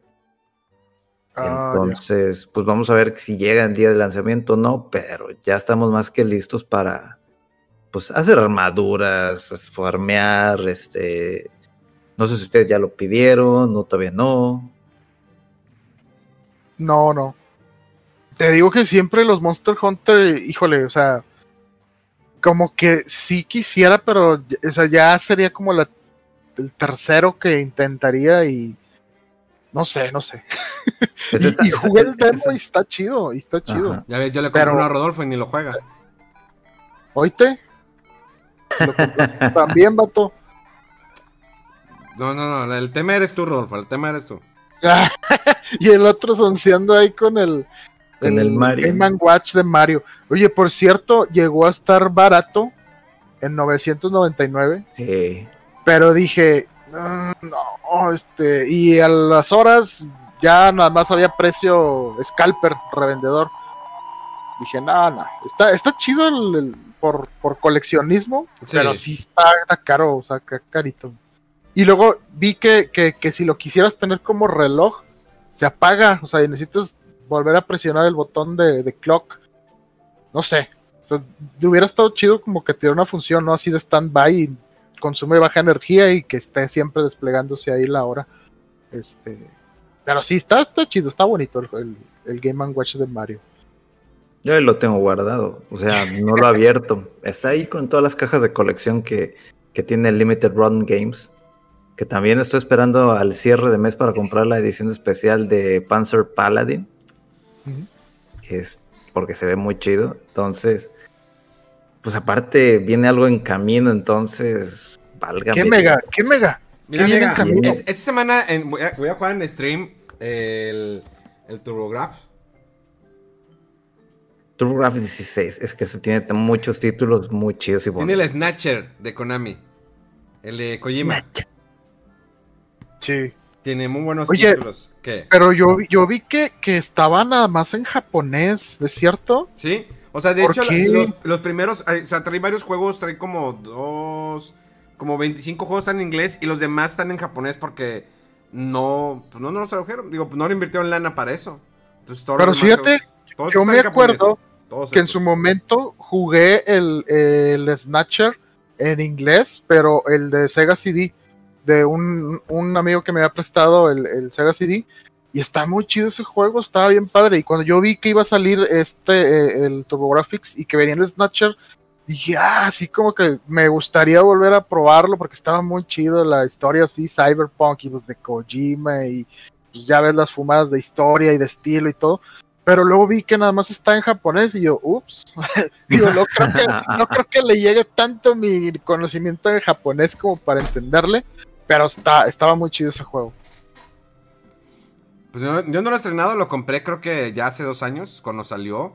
Ah, Entonces, pues vamos a ver si llega el día de lanzamiento o no, pero ya estamos más que listos para pues hacer armaduras, farmear, este no sé si ustedes ya lo pidieron, no todavía no. No, no. Te digo que siempre los Monster Hunter, híjole, o sea, como que sí quisiera, pero o sea, ya sería como la, el tercero que intentaría y no sé, no sé. Pues y, esta- y jugué el esa- demo y está chido, y está chido. Ajá. Ya ves, yo le compré Pero- uno a Rodolfo y ni lo juega. ¿Oíste? También, vato. No, no, no. El tema eres tú, Rodolfo. El tema eres tú. y el otro sonceando ahí con el, Con el Mario. Game and Watch de Mario. Oye, por cierto, llegó a estar barato en 999, Sí. pero dije, "Mm, no, este, y a las horas ya nada más había precio scalper, revendedor. Dije, no, no, está, está chido el, el- por, por coleccionismo, Sí. pero sí está, está caro, o sea, ca- carito. Y luego vi que, que, que si lo quisieras tener como reloj, se apaga, o sea, y necesitas volver a presionar el botón de, de clock. No sé, o hubiera estado chido como que tuviera una función, ¿no? Así de stand-by y consume baja energía y que esté siempre desplegándose ahí la hora. Este, pero sí, está, está chido, está bonito el, el, el Game Watch de Mario. Yo lo tengo guardado, o sea, no lo he abierto. Está ahí con todas las cajas de colección que, que tiene Limited Run Games. Que también estoy esperando al cierre de mes para comprar la edición especial de Panzer Paladin. Es porque se ve muy chido. Entonces, pues aparte viene algo en camino, entonces valga. ¿Qué mega? ¿Qué mega? Mira, ¿Qué en Mega, camino? es- esta semana en- voy, a, voy a jugar en stream el, el TurboGrafx. TurboGrafx 16, es que se tiene muchos títulos muy chidos y Tiene bonitos. el Snatcher de Konami. El de Kojima. Sí. Tiene muy buenos Oye. títulos. ¿Qué? Pero yo, vi- yo vi que, que estaba nada más en japonés, ¿es cierto? ¿Sí? O sea, de ¿Por hecho, la- los, los primeros, o sea, trae varios juegos, trae como dos, como 25 juegos están en inglés y los demás están en japonés porque no, pues no, no los tradujeron. Digo, pues no le invirtieron lana para eso. Entonces, todos Pero fíjate, se- yo me acuerdo todos que en su momento jugué el, el Snatcher en inglés, pero el de Sega CD, de un, un amigo que me había prestado el, el Sega CD, y está muy chido ese juego, estaba bien padre. Y cuando yo vi que iba a salir este, eh, el TurboGrafx y que venía el Snatcher, dije, ah, así como que me gustaría volver a probarlo porque estaba muy chido la historia así, Cyberpunk y los de Kojima y pues, ya ves las fumadas de historia y de estilo y todo. Pero luego vi que nada más está en japonés y yo, ups, digo, no creo, que, no creo que le llegue tanto mi conocimiento en japonés como para entenderle, pero está, estaba muy chido ese juego. Pues yo, yo no lo he estrenado, lo compré creo que ya hace dos años, cuando salió.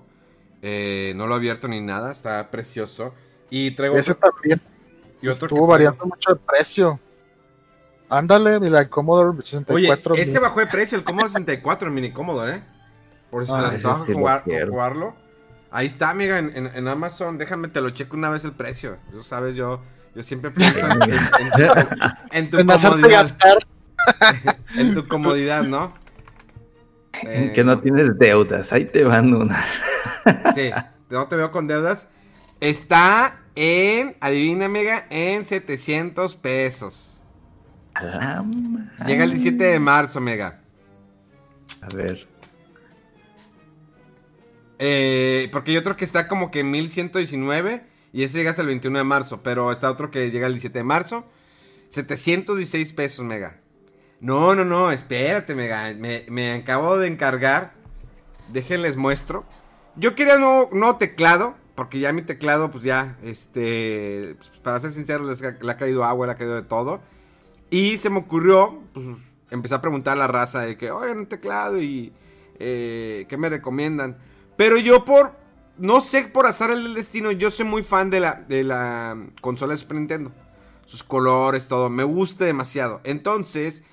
Eh, no lo he abierto ni nada, está precioso. Y traigo Ese otro, también y otro que estuvo traigo. variando mucho de precio. Ándale, mira, el Commodore Oye, 64. este mil. bajó de precio, el Commodore 64, el mini Commodore, ¿eh? Por si Ah, se les sí jugar- jugarlo. Ahí está, amiga, en, en- en Amazon. Déjame, te lo checo una vez el precio. Eso sabes, yo, yo siempre pienso en, en- en tu, en tu comodidad. En tu comodidad, ¿no? Eh, que no tienes deudas, ahí te van unas. Sí, no te veo con deudas. Está en, adivina, amiga, en 700 pesos. Llega el 17 de marzo, mega. A ver. Eh, porque hay otro que está como que en 1119 y ese llega hasta el 21 de marzo, pero está otro que llega el 17 de marzo. 716 pesos, mega. No, no, no, espérate, mega. Me, me acabo de encargar. Déjenles muestro. Yo quería no, no teclado, porque ya mi teclado, pues ya, este, pues, para ser sincero, les le ha caído agua, le ha caído de todo. Y se me ocurrió, pues, empecé a preguntar a la raza de que, oigan, un teclado y eh, ¿qué me recomiendan? Pero yo por, no sé, por azar el del destino, yo soy muy fan de la, de la consola de Super Nintendo. Sus colores, todo, me gusta demasiado. Entonces,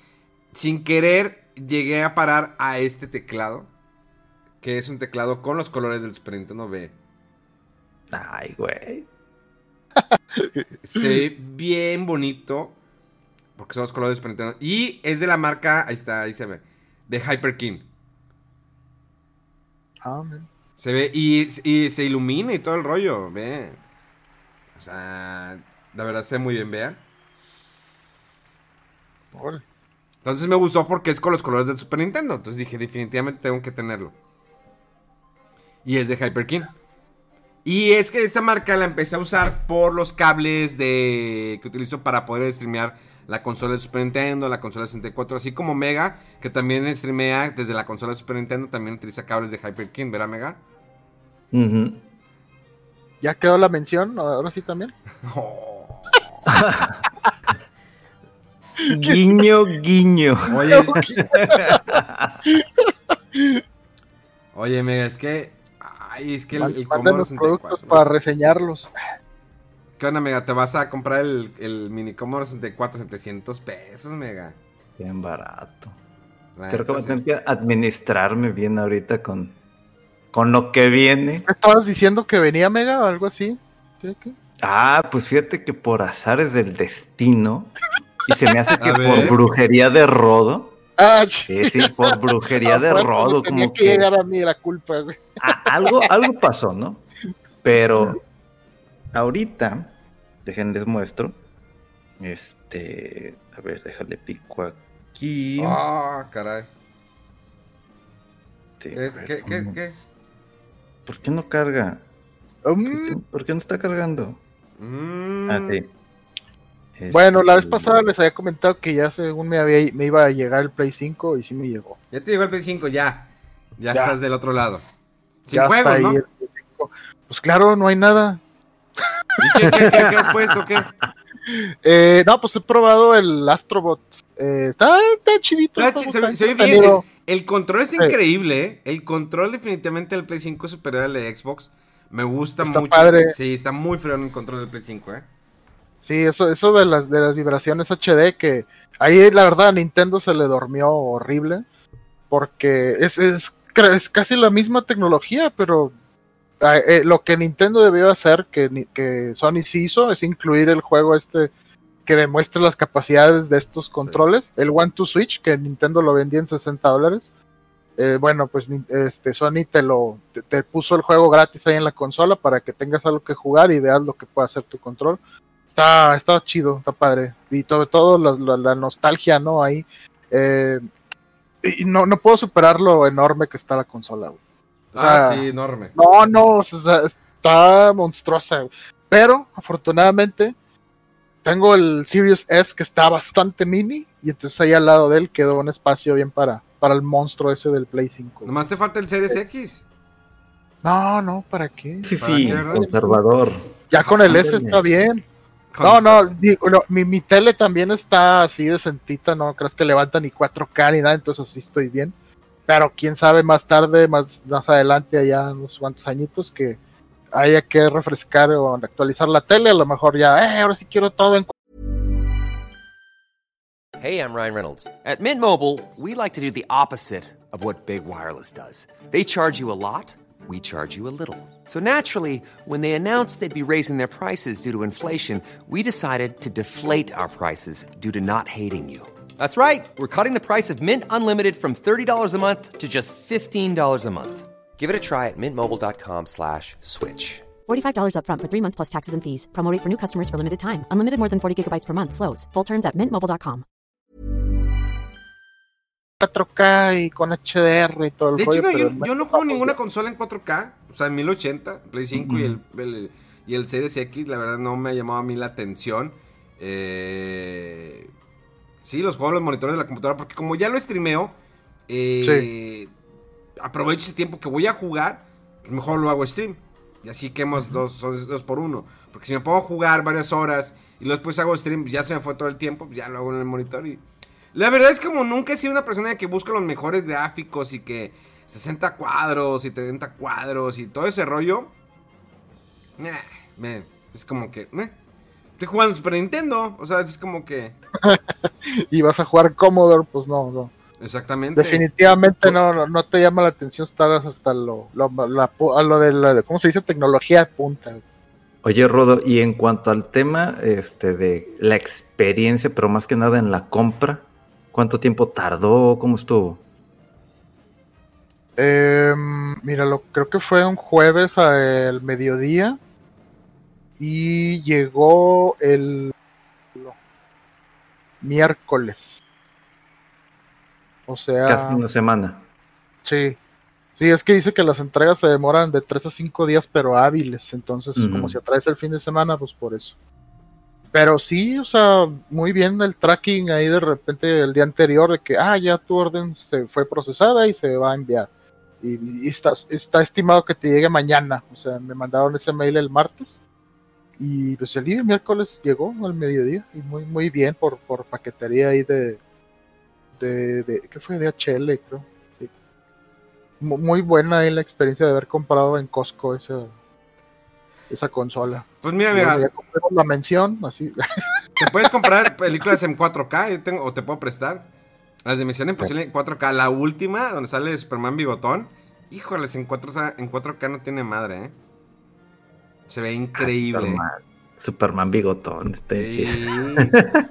sin querer, llegué a parar a este teclado. Que es un teclado con los colores del Super Nintendo B. Ay, güey. Se ve bien bonito. Porque son los colores de Super Nintendo. Y es de la marca, ahí está, ahí se ve. De Hyper King. Ajá, man. Se ve y, y se ilumina y todo el rollo, ve. O sea, la verdad se ve muy bien, vean. Entonces me gustó porque es con los colores del Super Nintendo. Entonces dije, definitivamente tengo que tenerlo. Y es de Hyperkin. Y es que esa marca la empecé a usar por los cables de que utilizo para poder streamear la consola de Super Nintendo, la consola de 64, así como Mega, que también streamea desde la consola de Super Nintendo, también utiliza cables de Hyperkin, ¿verdad, Mega? ¿Ya quedó la mención? Ahora sí también. Oh. Guiño, guiño. Oye, oye, Mega, es que. Ay, es que el, el Commodore Mándanos 64. productos para reseñarlos. ¿Qué onda, Mega? ¿Te vas a comprar el, el mini Commodore 64 700 pesos, Mega? Bien barato. La Creo que voy a tener que administrarme bien ahorita con, con lo que viene. ¿Me estabas diciendo que venía Mega o algo así? ¿Qué, qué? Ah, pues fíjate que por azares del destino, y se me hace que por brujería de rodo, Ah, sí, sí, por brujería de rodo, tenía como que que llegar a mí la culpa, güey. a- algo, algo pasó, ¿no? Pero ahorita, déjenles muestro, este, a ver, déjale pico aquí. Ah, caray. Sí, ¿Qué, es- a ver, qué, qué, ¿cómo? qué? ¿Por qué no carga? ¿Por Mm, qué, por qué no está cargando? Mm, Ah, sí. Bueno, la vez Este, pasada les había comentado que ya según me, había, me iba a llegar el Play 5 y sí me llegó. Ya te llegó el Play 5, ya. Ya, Ya. estás del otro lado. Sin Ya está juegos, ahí ¿no? el Play 5. Pues claro, no hay nada. ¿Y qué, qué, qué, qué has puesto? ¿Qué? Eh, no, pues he probado el Astrobot. Eh, está, está chidito. Ah, está- sí, está se, ve- se ve bien. entretenido. El, el control es Sí. increíble, ¿eh? El control definitivamente del Play 5 es superior al de Xbox. Me gusta Está mucho. padre. Sí, está muy feo el control del Play 5, ¿eh? Sí, eso, eso de las de las vibraciones HD que ahí la verdad a Nintendo se le dormió horrible porque es, es, casi la misma tecnología, pero eh, lo que Nintendo debió hacer, que, que Sony sí hizo, es incluir el juego este que demuestre las capacidades de estos controles, el One to Switch, que Nintendo lo vendía en 60 dólares. Eh, bueno, pues este, Sony te lo te, te puso el juego gratis ahí en la consola para que tengas algo que jugar y veas lo que puede hacer tu control. Está, está chido, está padre. Y sobre todo la, la- la nostalgia, ¿no? Ahí. Eh, y no, no puedo superar lo enorme que está la consola, güey. O Ah, sea, sí, enorme. No, no, o sea, está monstruosa. güey. Pero, afortunadamente, tengo el Series S que está bastante mini. Y entonces ahí al lado de él quedó un espacio bien para, para el monstruo ese del Play 5. güey. Nomás te falta el Series X. No, no, ¿para qué? Fifi, conservador. Ya con el S Ándale. está bien. No, no, digo, no, mi, mi tele también está así de sentita, no crees que levanta ni 4K ni nada, entonces así estoy bien. Pero quién sabe más tarde, más, más adelante, allá unos cuantos añitos, que haya que refrescar o actualizar la tele, a lo mejor ya, eh, ahora sí quiero todo en Hey, I'm Ryan Reynolds. At Mint Mobile, we like to do the opposite of what Big Wireless does. They charge you a lot, we charge you a little. So naturally, when they announced they'd be raising their prices due to inflation, we decided to deflate our prices due to not hating you. That's right. We're cutting the price of Mint Unlimited from $30 a month to just $15 a month. Give it a try at mintmobile.com slash switch. $45 upfront for three months plus taxes and fees. Promo rate for new customers for limited time. Unlimited more than 40 gigabytes per month. Slows. Full terms at mintmobile.com. 4K y con HDR y todo el De hecho, rollo, no, pero yo, el- yo no juego ninguna consola en 4K. O sea, en 1080, Play 5 y, el, el- y el Series X, la verdad no me ha llamado a mí la atención. Eh, sí, los juego en los monitores de la computadora, porque como ya lo streameo, eh, aprovecho ese tiempo que voy a jugar, pues mejor lo hago stream. Y así quemos dos, dos, por uno. Porque si me pongo a jugar varias horas y luego después hago stream, ya se me fue todo el tiempo, ya lo hago en el monitor y... La verdad es que como nunca he sido una persona que busca los mejores gráficos y que 60 cuadros y 30 cuadros y todo ese rollo. eh, me- es como que... eh, estoy jugando Super Nintendo. O sea, es como que... y vas a jugar Commodore, pues no, no. Exactamente. Definitivamente no, no, no te llama la atención estar hasta lo, lo, la- a lo de la, ¿cómo se dice? Tecnología de punta. Oye, Rodo, y en cuanto al tema este, de la experiencia, pero más que nada en la compra, ¿cuánto tiempo tardó? ¿Cómo estuvo? Em, mira, lo, creo que fue un jueves al mediodía y llegó el miércoles. O sea, Casi una semana. sí. Sí, es que dice que las entregas se demoran de 3 a 5 días, pero hábiles. Entonces, como si atraes el fin de semana, pues por eso. Pero sí, o sea, muy bien el tracking ahí de repente el día anterior de que, ah, ya tu orden se fue procesada y se va a enviar. Y, y está, está estimado que te llegue mañana. O sea, me mandaron ese mail el martes. Y pues el día miércoles llegó al mediodía. Y muy, muy bien por, por paquetería ahí de, de, de. ¿Qué fue? De HL, creo. Sí. Muy buena ahí la experiencia de haber comprado en Costco esa, esa consola. Pues mira, mira, ya la mención, así. te puedes comprar películas en 4K yo tengo, o te puedo prestar. Las de Misión Imposible en 4K. La última, donde sale Superman bigotón. Híjoles, en 4K, en 4K no tiene madre, ¿eh? Se ve increíble. Superman, Superman bigotón. Sí.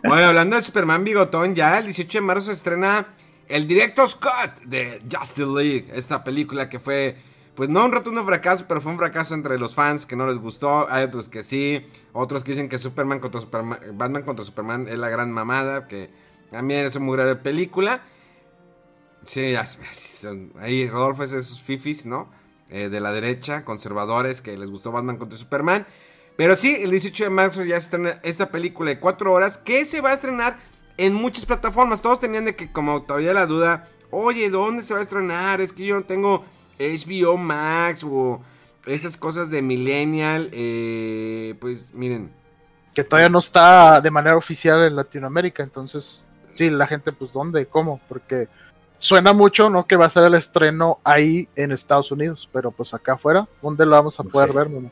Oye, hablando de Superman Bigotón, ya el 18 de marzo se estrena el Director's Cut de Justice League. Esta película que fue, pues no un rotundo fracaso, pero fue un fracaso entre los fans que no les gustó. Hay otros que sí, otros que dicen que Superman contra Superman, Batman contra Superman es la gran mamada, que también es una muy grave película. Sí, ahí Rodolfo es de esos fifis, ¿no? Eh, de la derecha, conservadores, que les gustó Batman contra Superman. Pero sí, el 18 de marzo ya se estrena esta película de 4 horas que se va a estrenar en muchas plataformas. Todos tenían de que, como todavía la duda, oye, ¿dónde se va a estrenar? Es que yo no tengo HBO Max o esas cosas de Millennial. eh, pues miren, que todavía no está de manera oficial en Latinoamérica, entonces sí, la gente pues ¿dónde? ¿Cómo? Porque suena mucho, ¿no? Que va a ser el estreno ahí en Estados Unidos, pero pues acá afuera, ¿dónde lo vamos a No poder ver? Memo?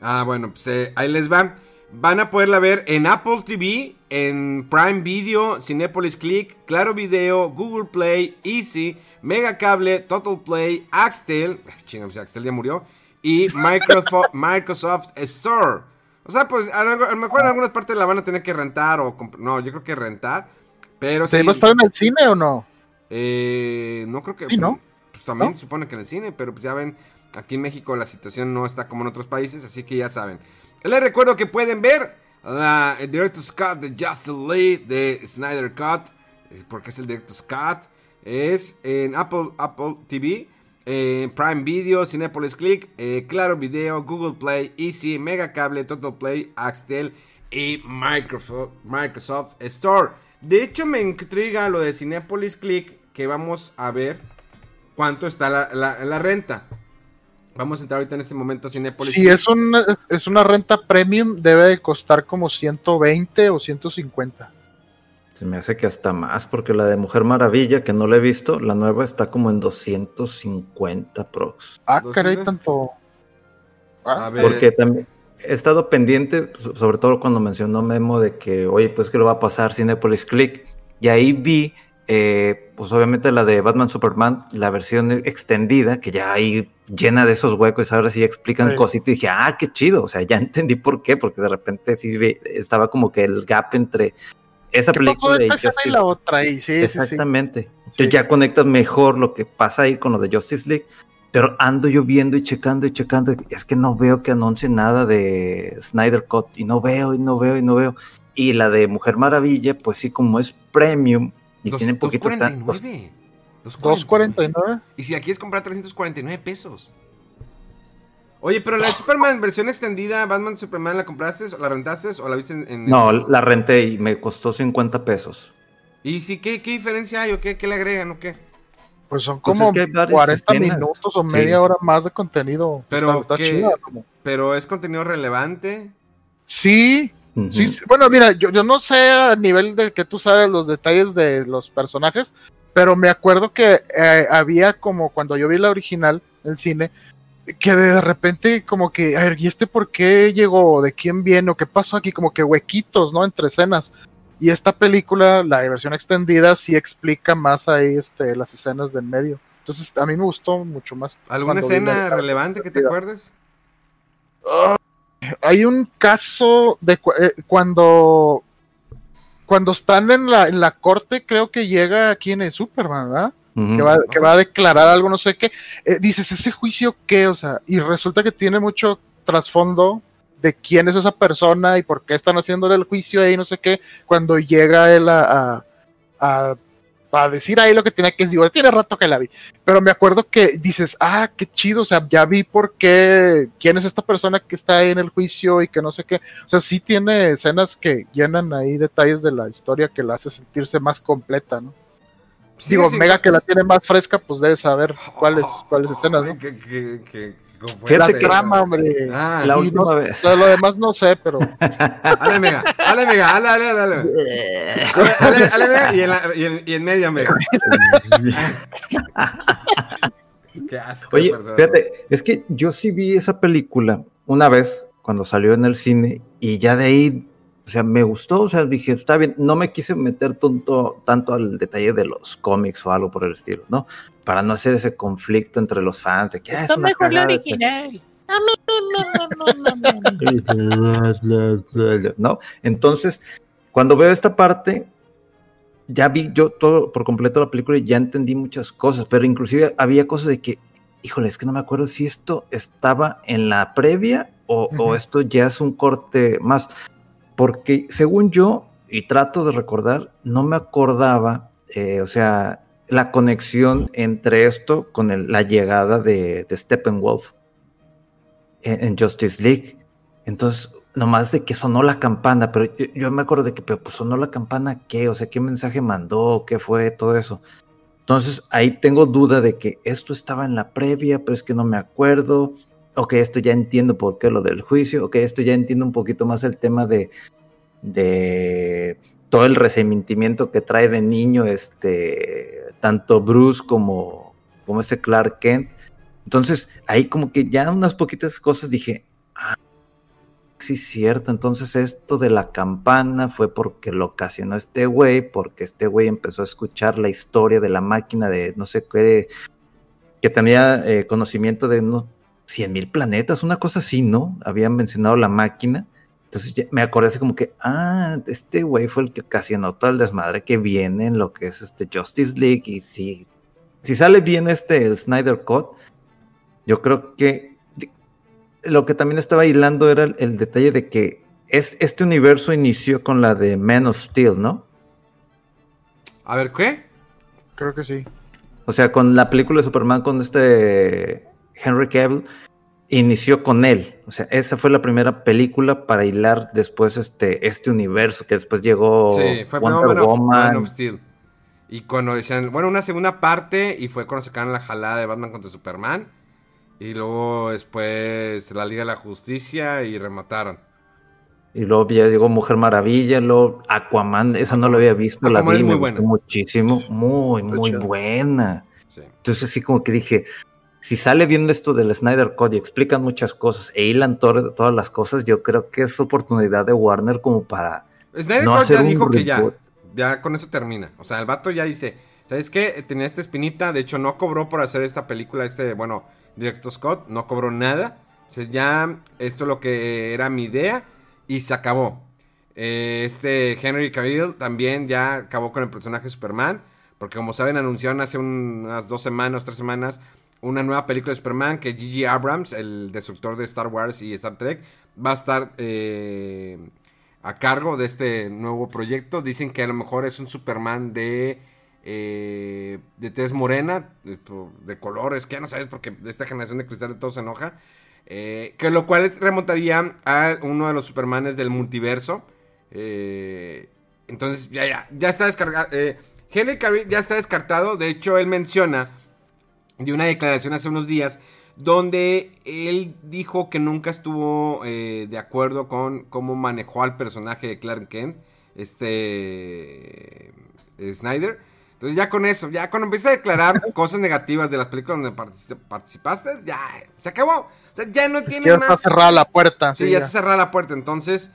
Ah, bueno, pues eh, ahí les va. Van a poderla ver en Apple TV, en Prime Video, Cinepolis Click, Claro Video, Google Play, Easy, Mega Cable, Total Play, Axtel, chinga, pues Axtel ya murió, y Microsoft, Microsoft Store. O sea, pues a lo, mejor en algunas partes la van a tener que rentar o... No, yo creo que rentar, pero ¿Se sí... va a estar en el cine o no? Eh, no creo que. ¿no? Pues también ¿No? supone que en el cine, pero pues ya ven, aquí en México la situación no está como en otros países, así que ya saben. Les recuerdo que pueden ver la, el Director's Cut de Justice League de Snyder Cut, eh, porque es el Director's Cut. Es en Apple, Apple TV, eh, Prime Video, Cinepolis Click, eh, Claro Video, Google Play, Easy, Mega Cable, Total Play, Axtel y Microsoft, Microsoft Store. De hecho, me intriga lo de Cinepolis Click, que vamos a ver cuánto está la, la- la renta. Vamos a entrar ahorita en este momento a Cinepolis Si Click. es una, es una renta premium, debe de costar como 120 o 150. Se me hace que hasta más, porque la de Mujer Maravilla, que no la he visto, la nueva está como en 250 prox. Ah, ¿Dos caray, tanto. A Ah, ver. Porque también he estado pendiente, so- sobre todo cuando mencionó Memo de que, oye, pues que lo va a pasar Cinepolis Click. Y ahí vi, eh, pues obviamente la de Batman Superman, la versión extendida, que ya ahí llena de esos huecos, ahora sí explican Sí. cositas. Y dije, ah, qué chido. O sea, ya entendí por qué, porque de repente sí estaba como que el gap entre esa ¿Qué pasó película de y la otra ahí? Sí, sí, sí. Exactamente. Entonces Sí. ya conectas mejor lo que pasa ahí con lo de Justice League. Pero ando yo viendo y checando y checando. y Es que no veo que anuncie nada de Snyder Cut. Y no veo, y no veo, y no veo. Y la de Mujer Maravilla, pues sí, como es premium y Dos- tiene poquito tan- 2.49. 249. Y si aquí es comprar 349 pesos. Oye, pero la de Superman versión extendida, Batman Superman, ¿la compraste o la rentaste o la viste en... en- No, la renté y me costó 50 pesos. ¿Y si qué, qué diferencia hay o qué, qué le agregan o qué? Pues son Pues como es que hay varias 40 escenas. minutos o Sí. media hora más de contenido. Pero está, está que- chida, como- Pero es contenido relevante. Sí, sí, sí. Bueno, mira, yo, yo no sé a nivel de que tú sabes los detalles de los personajes, pero me acuerdo que eh, había como cuando yo vi la original, el cine, que de repente como que, a ver, ¿y este por qué llegó? ¿De quién viene? ¿O qué pasó aquí? Como que huequitos, ¿no? Entre escenas. Y esta película, la versión extendida, sí explica más ahí este, las escenas del medio. Entonces, a mí me gustó mucho más. ¿Alguna escena relevante que te acuerdes? Ah, hay un caso de cu- eh, cuando cuando están en la, en la corte, creo que llega quien es Superman, ¿verdad? que, va, que va a declarar algo, no sé qué. Eh, dices, ¿ese juicio qué? O sea, y resulta que tiene mucho trasfondo de quién es esa persona y por qué están haciéndole el juicio ahí, no sé qué, cuando llega él a, a, a, decir ahí lo que tiene que decir, digo, tiene rato que la vi, pero me acuerdo que dices, ah, qué chido, o sea, ya vi por qué, quién es esta persona que está ahí en el juicio y que no sé qué, o sea, sí tiene escenas que llenan ahí detalles de la historia que la hace sentirse más completa, ¿no? Sí, Digo, sí, Mega sí. que la tiene más fresca, pues debe saber cuáles, cuáles escenas, ¿no? Que- que- que- como Fíjate trama, hombre. Ah, La última no- vez. o sea, lo demás no sé, pero Dale, Mega, dale, Mega, dale, dale, dale. Dale, dale, dale, Mega, y en, la- y en- y en media, Mega. Qué asco. Oye, fíjate, es que yo sí vi esa película una vez cuando salió en el cine y ya de ahí, o sea, me gustó, o sea, dije, está bien, no me quise meter tanto, tanto al detalle de los cómics o algo por el estilo, ¿no? Para no hacer ese conflicto entre los fans de que ah, es una cagada, ¿no? Entonces, cuando veo esta parte, ya vi yo todo por completo la película y ya entendí muchas cosas, pero inclusive había cosas de que, híjole, es que no me acuerdo si esto estaba en la previa o, o Ujú. esto ya es un corte más, porque según yo, y trato de recordar, no me acordaba, eh, o sea, la conexión entre esto con la llegada de, Steppenwolf en, en Justice League. Entonces, nomás de que sonó la campana, pero yo, yo me acuerdo de que, pero pues sonó la campana, ¿qué? O sea, ¿qué mensaje mandó? ¿Qué fue? Todo eso. Entonces, ahí tengo duda de que esto estaba en la previa, pero es que no me acuerdo. Ok, esto ya entiendo por qué lo del juicio. Ok, esto ya entiendo un poquito más el tema de, de todo el resentimiento que trae de niño, este, tanto Bruce como, como ese Clark Kent. Entonces, ahí como que ya unas poquitas cosas dije, ah, sí, cierto. Entonces, esto de la campana fue porque lo ocasionó este güey, porque este güey empezó a escuchar la historia de la máquina de no sé qué, que tenía eh, conocimiento de unos 100 mil planetas, una cosa así, ¿no? Habían mencionado la máquina. Entonces ya me acordé así como que, ah, este güey fue el que ocasionó todo el desmadre que viene en lo que es este Justice League. Y si, si sale bien este el Snyder Cut, yo creo que lo que también estaba hilando era el, el detalle de que es, este universo inició con la de Man of Steel, ¿no? A ver, ¿qué? creo que sí. O sea, con la película de Superman con este Henry Cavill, inició con él. O sea, esa fue la primera película para hilar después este, este universo, que después llegó Sí, fue Wonder Woman. Man of Steel. Y cuando decían, bueno, una segunda parte, y fue cuando sacaron la jalada de Batman contra Superman. Y luego después la Liga de la Justicia y remataron. Y luego ya llegó Mujer Maravilla, luego Aquaman, esa no la había visto, la vi, es me muy gustó buena. muchísimo, muy, muy buena. Sí. Entonces así como que dije, si sale bien esto del Snyder Code y explican muchas cosas e hilan to- todas las cosas, yo creo que es oportunidad de Warner como para Snyder no hacer ya dijo que ya, ya con eso termina. O sea, el vato ya dice, ¿sabes qué? Tenía esta espinita, de hecho no cobró por hacer esta película, este, bueno, Director Scott, no cobró nada. O sea, ya esto es lo que era mi idea y se acabó. Eh, este Henry Cavill también ya acabó con el personaje de Superman, porque como saben anunciaron hace un- unas dos semanas, tres semanas, una nueva película de Superman que Gigi Abrams, el destructor de Star Wars y Star Trek, va a estar eh, a cargo de este nuevo proyecto. Dicen que a lo mejor es un Superman de eh, de tez morena, de, colores, que ya no sabes porque de esta generación de cristal de todo se enoja. Eh, que lo cual remontaría a uno de los Supermanes del multiverso. Eh, entonces, ya, ya, ya está descargado. Henry Cavill ya está descartado. De hecho, él menciona de una declaración hace unos días donde él dijo que nunca estuvo eh, de acuerdo con cómo manejó al personaje de Clark Kent, este Snyder. Entonces ya con eso, ya cuando empieza a declarar cosas negativas de las películas donde partici- participaste, ya se acabó. O sea, ya no Es tiene que ya está más. cerrada la puerta. Sí, ya se cerró la puerta. Entonces,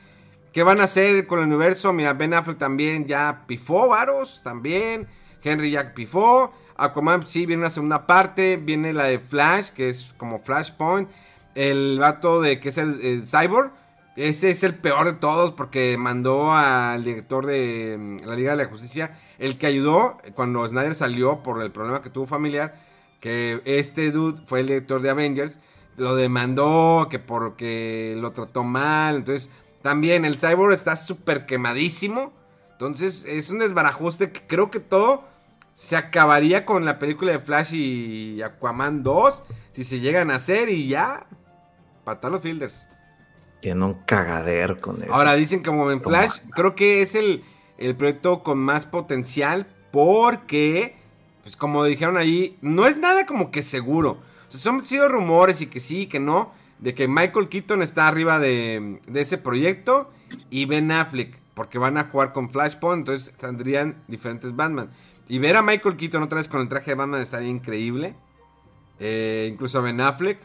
¿qué van a hacer con el universo? Mira, Ben Affleck también ya pifó, varos, también. Henry Jack pifó. Aquaman, sí, viene una segunda parte. Viene la de Flash, que es como Flashpoint. El vato de que es el, el Cyborg. ese es el peor de todos porque mandó al director de mm, la Liga de la Justicia, el que ayudó cuando Snyder salió por el problema que tuvo familiar, que este dude fue el director de Avengers, lo demandó que porque lo trató mal, entonces también el Cyborg está súper quemadísimo, entonces es un desbarajuste que creo que todo se acabaría con la película de Flash y Aquaman 2 si se llegan a hacer y ya, patar los fielders. Tiene un cagadero con eso. Ahora dicen como en Flash, creo que es el, el proyecto con más potencial porque, pues como dijeron ahí, no es nada como que seguro. O sea, son sido rumores y que sí, que no, de que Michael Keaton está arriba de, de ese proyecto y Ben Affleck, porque van a jugar con Flashpoint, entonces tendrían diferentes Batman. Y ver a Michael Keaton otra vez con el traje de Batman estaría increíble. Eh, incluso a Ben Affleck.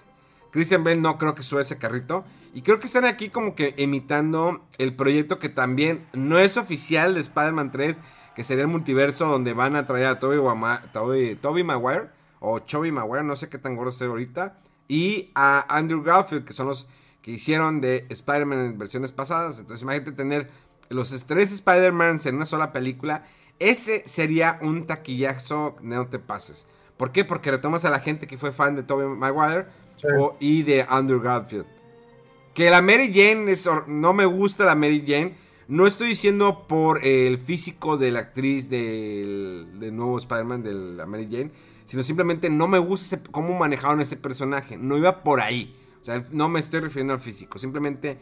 Christian Bale no creo que sube ese carrito. Y creo que están aquí como que imitando el proyecto que también no es oficial de Spider-Man 3, que sería el multiverso donde van a traer a Toby, Toby, Maguire o Chubby Maguire, no sé qué tan gordo sea ahorita, y a Andrew Garfield, que son los que hicieron de Spider-Man en versiones pasadas. Entonces imagínate tener los tres Spider-Mans en una sola película. Ese sería un taquillazo, no te pases. ¿Por qué? Porque retomas a la gente que fue fan de Tobey Maguire o, y de Andrew Garfield. Que la Mary Jane es, no me gusta la Mary Jane. No estoy diciendo por el físico de la actriz del, nuevo Spider-Man de la Mary Jane, sino simplemente no me gusta cómo manejaron ese personaje. No iba por ahí. O sea, no me estoy refiriendo al físico. Simplemente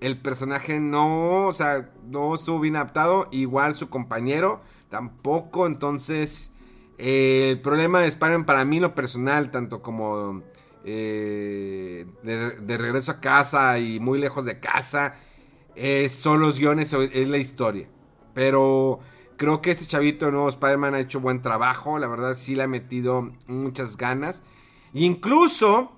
el personaje no, o sea, no estuvo bien adaptado. Igual su compañero tampoco. Entonces, eh, el problema de Spider-Man para mí, lo personal, tanto como eh, de, regreso a casa y muy lejos de casa. son los guiones, es la historia. Pero creo que ese chavito de nuevo Spider-Man ha hecho buen trabajo. La verdad sí le ha metido muchas ganas. Incluso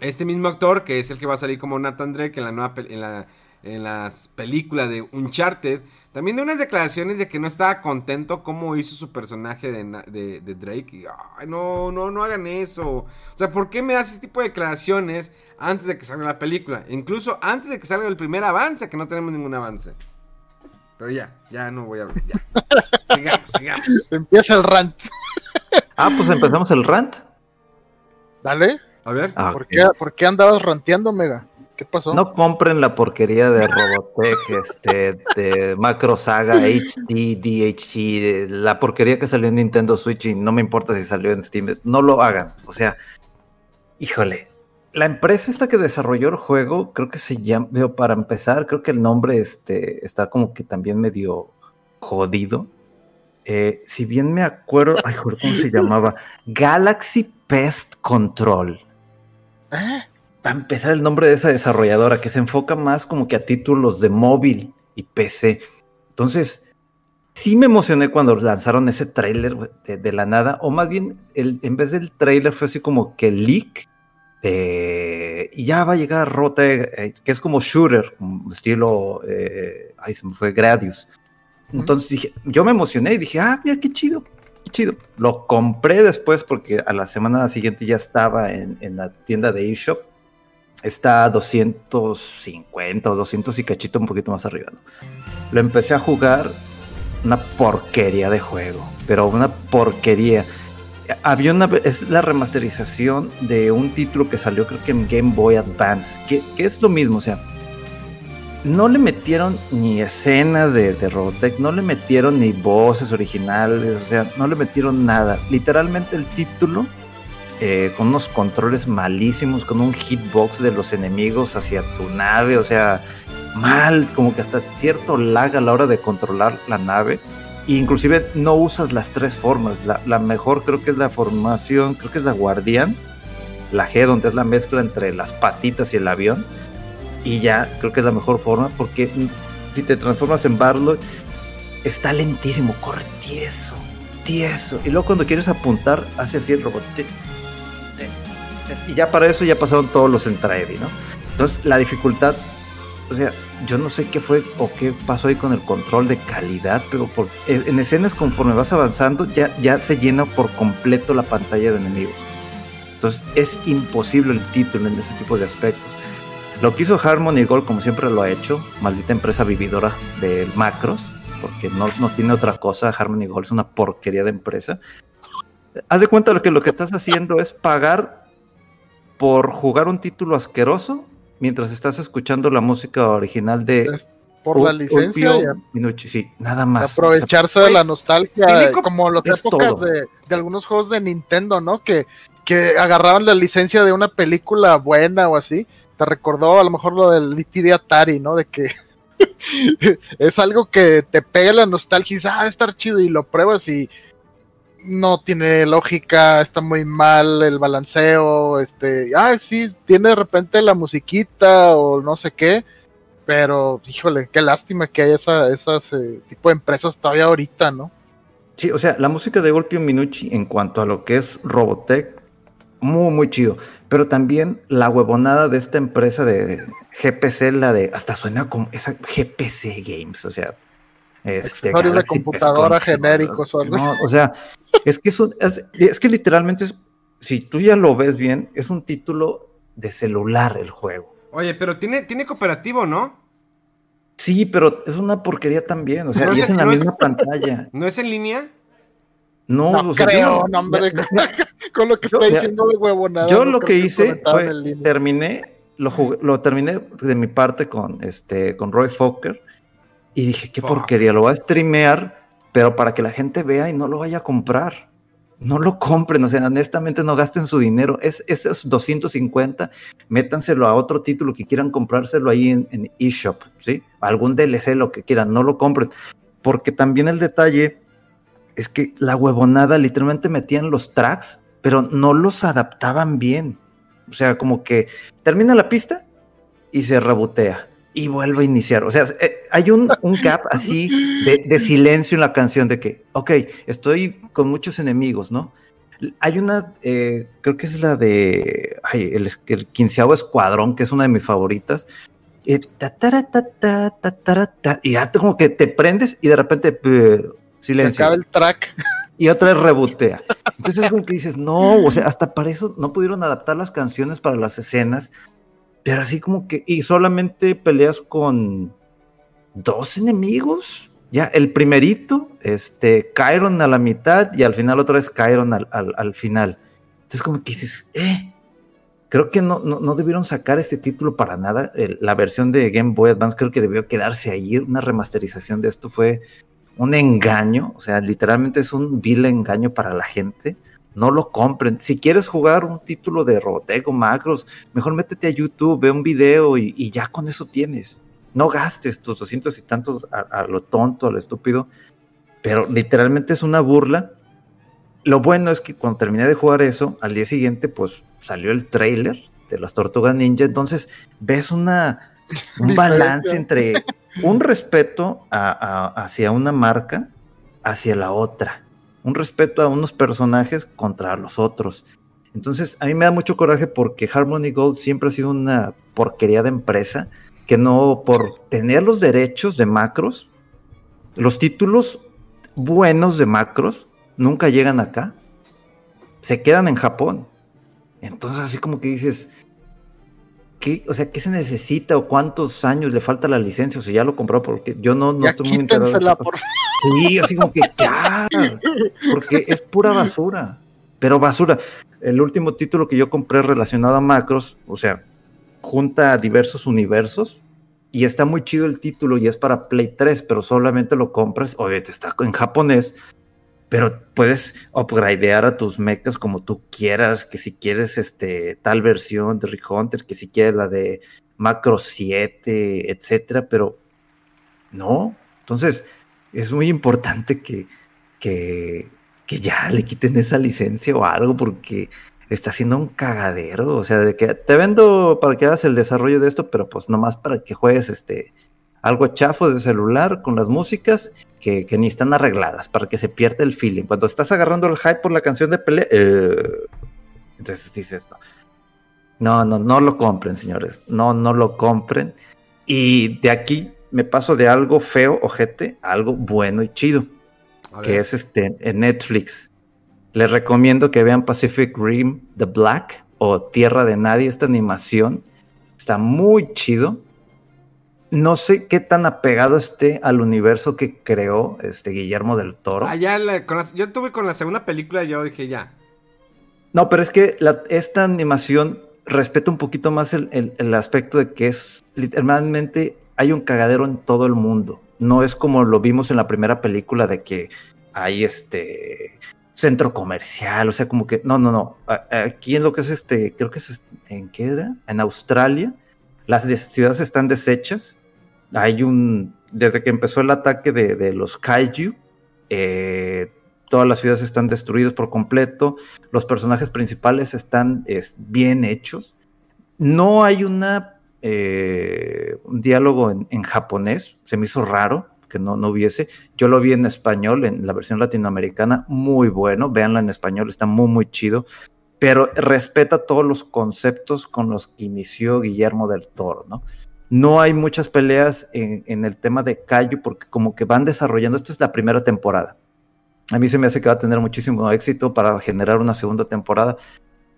este mismo actor, que es el que va a salir como Nathan Drake en la nueva en la, en las películas de Uncharted, también de unas declaraciones de que no estaba contento cómo hizo su personaje de, de, Drake. Y, ay, no, no, no hagan eso. O sea, ¿por qué me hace ese tipo de declaraciones antes de que salga la película? Incluso antes de que salga el primer avance, que no tenemos ningún avance. Pero ya, ya no voy a hablar. Ya. sigamos, sigamos. Empieza el rant. ah, pues empezamos el rant. Dale. A ver. Ah, ¿Por, qué, ¿Por qué andabas ranteando, Mega? ¿Qué pasó? No compren la porquería de Robotech, este, de Macro Saga, HD, DHG, la porquería que salió en Nintendo Switch y no me importa si salió en Steam. No lo hagan. O sea, híjole. La empresa esta que desarrolló el juego, creo que se llama, para empezar, creo que el nombre este, está como que también medio jodido. Eh, si bien me acuerdo, ay, ¿cómo se llamaba? Galaxy Pest Control. ¿Eh? Para empezar el nombre de esa desarrolladora, que se enfoca más como que a títulos de móvil y PC. Entonces, sí me emocioné cuando lanzaron ese trailer de, la nada, o más bien, el, en vez del trailer fue así como que leak, y ya va a llegar Rote, eh, que es como shooter, estilo, eh, ay, se me fue Gradius. Entonces dije, yo me emocioné y dije, ah, mira, qué chido, qué chido. Lo compré después porque a la semana siguiente ya estaba en, en la tienda de eShop está a 250 o 200 y cachito un poquito más arriba. Lo empecé a jugar, una porquería de juego, pero una porquería. Había una, es la remasterización de un título que salió creo que en Game Boy Advance, que, es lo mismo, o sea, no le metieron ni escenas de, de Robotech, no le metieron ni voces originales, o sea, no le metieron nada. Literalmente el título eh, con unos controles malísimos, con un hitbox de los enemigos hacia tu nave, o sea, mal, como que hasta cierto lag a la hora de controlar la nave. E inclusive no usas las tres formas. La, mejor creo que es la formación, creo que es la guardián, la G, donde es la mezcla entre las patitas y el avión. Y ya creo que es la mejor forma porque si te transformas en Barlow, está lentísimo, corre tieso, tieso. Y luego cuando quieres apuntar, hace así el robot y ya para eso ya pasaron todos los Entraevi, ¿no? Entonces la dificultad, o sea, yo no sé qué fue o qué pasó ahí con el control de calidad, pero por, en escenas conforme vas avanzando ya, ya se llena por completo la pantalla de enemigos. Entonces es imposible el título en ese tipo de aspectos. Lo que hizo Harmony Gold, como siempre lo ha hecho, maldita empresa vividora de macros, porque no, no tiene otra cosa. Harmony Gold es una porquería de empresa. Haz de cuenta lo que lo que estás haciendo es pagar por jugar un título asqueroso mientras estás escuchando la música original de Es por la licencia. Ulpio y Minucci. Sí, nada más. aprovecharse o sea, de la nostalgia, eh, co- como las épocas todo. de, de algunos juegos de Nintendo, ¿no? Que, que agarraban la licencia de una película buena o así. Te recordó a lo mejor lo del E.T. de Atari, ¿no? De que es algo que te pega la nostalgia y dices, ah, estar chido y lo pruebas y no tiene lógica, está muy mal el balanceo, este, ah, sí, tiene de repente la musiquita o no sé qué, pero híjole, qué lástima que haya esa, esas eh, tipo de empresas todavía ahorita, ¿no? Sí, o sea, la música de Golpio Minucci en cuanto a lo que es Robotech, muy, muy chido. Pero también la huevonada de esta empresa de GPC, la de, hasta suena como esa GPC Games, o sea. Este, Accesorios de computadora genéricos o algo No, o sea, es que es, un- es, es que literalmente, es, si tú ya lo ves bien, es un título de celular el juego. Oye, pero tiene, tiene cooperativo, ¿no? Sí, pero es una porquería también, o sea, No y es- es en la no es- misma pantalla. ¿No es en línea? No, No o sea, creo, no- hombre, con lo que yo- está diciendo de huevonada. Yo lo que hice fue terminé, lo jugué- lo terminé de mi parte con este con Roy Fokker y dije, qué Fuck. porquería, lo voy a streamear, pero para que la gente vea y no lo vaya a comprar. No lo compren, o sea, honestamente no gasten su dinero. Es esos 250, métanselo a otro título que quieran comprárselo ahí en, en eShop, ¿sí? Algún DLC, lo que quieran, no lo compren. Porque también el detalle es que la huevonada literalmente metían los tracks, pero no los adaptaban bien. O sea, como que termina la pista y se rebotea y vuelve a iniciar. O sea, eh, hay un, un gap así de, de silencio en la canción de que, ok, estoy con muchos enemigos, ¿no? Hay una, eh, creo que es la de ay, el, el quinceavo escuadrón, que es una de mis favoritas. Eh, ta, ta, ta, ta, tara, ta, y ya como que te prendes y de repente eh, Se silencio acaba el track. y otra vez rebotea. Entonces es como que dices, no, o sea, hasta para eso no pudieron adaptar las canciones para las escenas, pero así como que, y solamente peleas con dos enemigos. Ya, el primerito, este, Kyron a la mitad y al final otra vez Kyron al, al, al final. Entonces como que dices, eh, creo que no, no, no debieron sacar este título para nada. La versión de Game Boy Advance creo que debió quedarse ahí. Una remasterización de esto fue un engaño, o sea, literalmente es un vil engaño para la gente. No lo compren. Si quieres jugar un título de Robotech o Macros, mejor métete a YouTube, ve un video y, y ya con eso tienes. No gastes tus doscientos y tantos a, a lo tonto, a lo estúpido, pero literalmente es una burla. Lo bueno es que cuando terminé de jugar eso, al día siguiente, pues salió el trailer de las Tortugas Ninja. Entonces ves una, un balance entre un respeto a- a- hacia una marca, hacia la otra. Un respeto a unos personajes contra los otros. Entonces, a mí me da mucho coraje porque Harmony Gold siempre ha sido una porquería de empresa que no, por tener los derechos de macros, los títulos buenos de macros nunca llegan acá. Se quedan en Japón. Entonces, así como que dices, ¿qué, o sea, ¿qué se necesita o cuántos años le falta la licencia? O sea, ya lo compró porque yo no, no ya estoy muy enterado. por Sí, así como que ya, porque es pura basura, pero basura. El último título que yo compré relacionado a macros, o sea, junta diversos universos y está muy chido el título y es para Play 3, pero solamente lo compras, obviamente está en japonés, pero puedes upgradear a tus mechas como tú quieras, que si quieres este tal versión de Rick Hunter, que si quieres la de Macro 7, etcétera, pero no. Entonces, es muy importante que, que, que ya le quiten esa licencia o algo, porque está haciendo un cagadero. O sea, de que te vendo para que hagas el desarrollo de esto, pero pues nomás para que juegues este algo chafo de celular con las músicas que, que ni están arregladas, para que se pierda el feeling. Cuando estás agarrando el hype por la canción de pelea, eh, entonces dices esto. No, no, no lo compren, señores. No, no lo compren. Y de aquí me paso de algo feo, ojete, a algo bueno y chido, que es este en Netflix. Les recomiendo que vean Pacific Rim The Black o Tierra de Nadie, esta animación Está muy chido. No sé qué tan apegado esté al universo que creó este Guillermo del Toro. Ah, ya la- con la- yo tuve con la segunda película, yo dije ya. No, pero es que la- esta animación respeta un poquito más el, el- el aspecto de que es literalmente hay un cagadero en todo el mundo. No es como lo vimos en la primera película de que hay este centro comercial, o sea, como que no, no, no. Aquí en lo que es este, creo que es en qué era, en Australia, las des- ciudades están deshechas. Hay un desde que empezó el ataque de, de los kaiju, eh, todas las ciudades están destruidas por completo los personajes principales están es, bien hechos. No hay una, eh, un diálogo en, en japonés, se me hizo raro que no, no hubiese. Yo lo vi en español, en la versión latinoamericana, muy bueno. Véanla en español, está muy, muy chido. Pero respeta todos los conceptos con los que inició Guillermo del Toro, ¿no? No hay muchas peleas en, el tema de Kaiju porque como que van desarrollando, esta es la primera temporada. A mí se me hace que va a tener muchísimo éxito para generar una segunda temporada,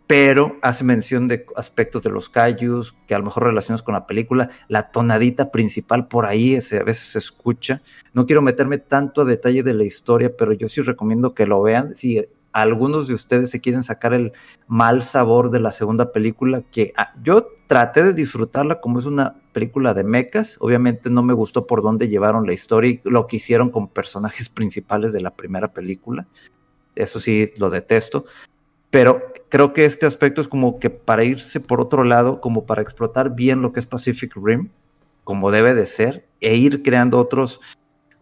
pero hace mención de aspectos de los kaijus que a lo mejor relacionados con la película, la tonadita principal por ahí ese, a veces se escucha. No quiero meterme tanto a detalle de la historia, pero yo sí recomiendo que lo vean. Si algunos de ustedes se quieren sacar el mal sabor de la segunda película, que ah, yo traté de disfrutarla como es una película de mechas. Obviamente no me gustó por dónde llevaron la historia y lo que hicieron con personajes principales de la primera película. Eso sí, lo detesto. Pero creo que este aspecto es como que para irse por otro lado, como para explotar bien lo que es Pacific Rim, como debe de ser, e ir creando otros,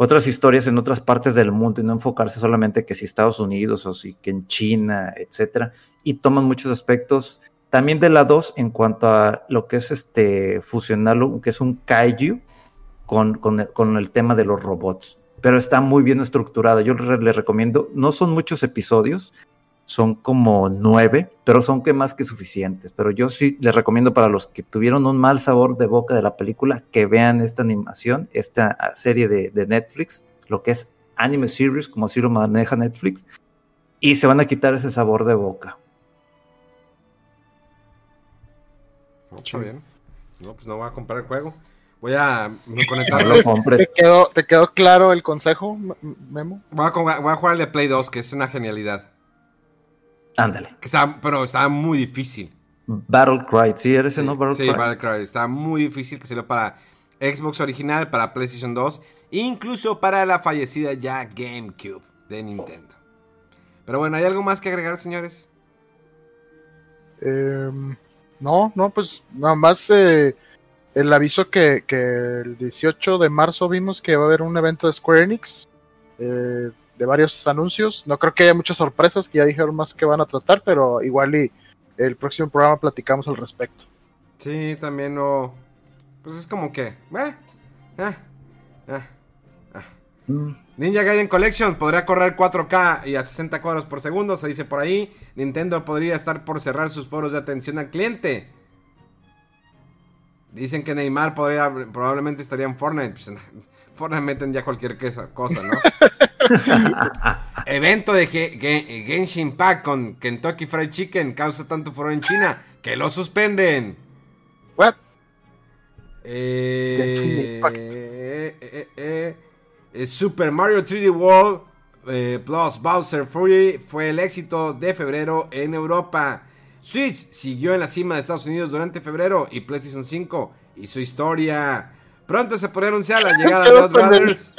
otras historias en otras partes del mundo y no enfocarse solamente que si Estados Unidos o si que en China, etcétera. Y toman muchos aspectos también de la 2 en cuanto a lo que es este fusionarlo, que es un kaiju con, con, el, con el tema de los robots. Pero está muy bien estructurado. Yo le, le recomiendo, no son muchos episodios, son como nueve, pero son que más que suficientes. Pero yo sí les recomiendo para los que tuvieron un mal sabor de boca de la película que vean esta animación, esta serie de, de Netflix, lo que es anime series, como así lo maneja Netflix, y se van a quitar ese sabor de boca. Está bien. No, pues no voy a comprar el juego. Voy a No compres. ¿Te quedó, ¿Te quedó claro el consejo, Memo? Voy a, voy a jugar el de Play 2, que es una genialidad. Ándale. Que está, pero está muy difícil. Battle Cry, sí, eres Sí, no Battle sí, Cry. Battle Cry. Está muy difícil que salió para Xbox original, para PlayStation 2, incluso para la fallecida ya GameCube de Nintendo. Pero bueno, ¿hay algo más que agregar, señores? Em, no, no, pues nada más eh, el aviso que, que el 18 de marzo vimos que va a haber un evento de Square Enix eh, de varios anuncios. No creo que haya muchas sorpresas, que ya dijeron más que van a tratar, pero igual y el próximo programa platicamos al respecto. Sí, también no. Pues es como que. eh, eh, eh. Mm, Ninja Gaiden Collection podría correr 4K y a 60 cuadros por segundo, se dice por ahí. Nintendo podría estar por cerrar sus foros de atención al cliente. Dicen que Neymar podría, probablemente estaría en Fortnite. Pues, Fortnite meten ya cualquier cosa, cosa, ¿no? Evento de Ge- Ge- Genshin Impact con Kentucky Fried Chicken causa tanto furor en China que lo suspenden. What? Eh, eh, eh, Super Mario 3D World Plus Bowser Fury fue el éxito de febrero en Europa. Switch siguió en la cima de Estados Unidos durante febrero y PlayStation 5 hizo historia. Pronto se podría anunciar la llegada de Dot Brothers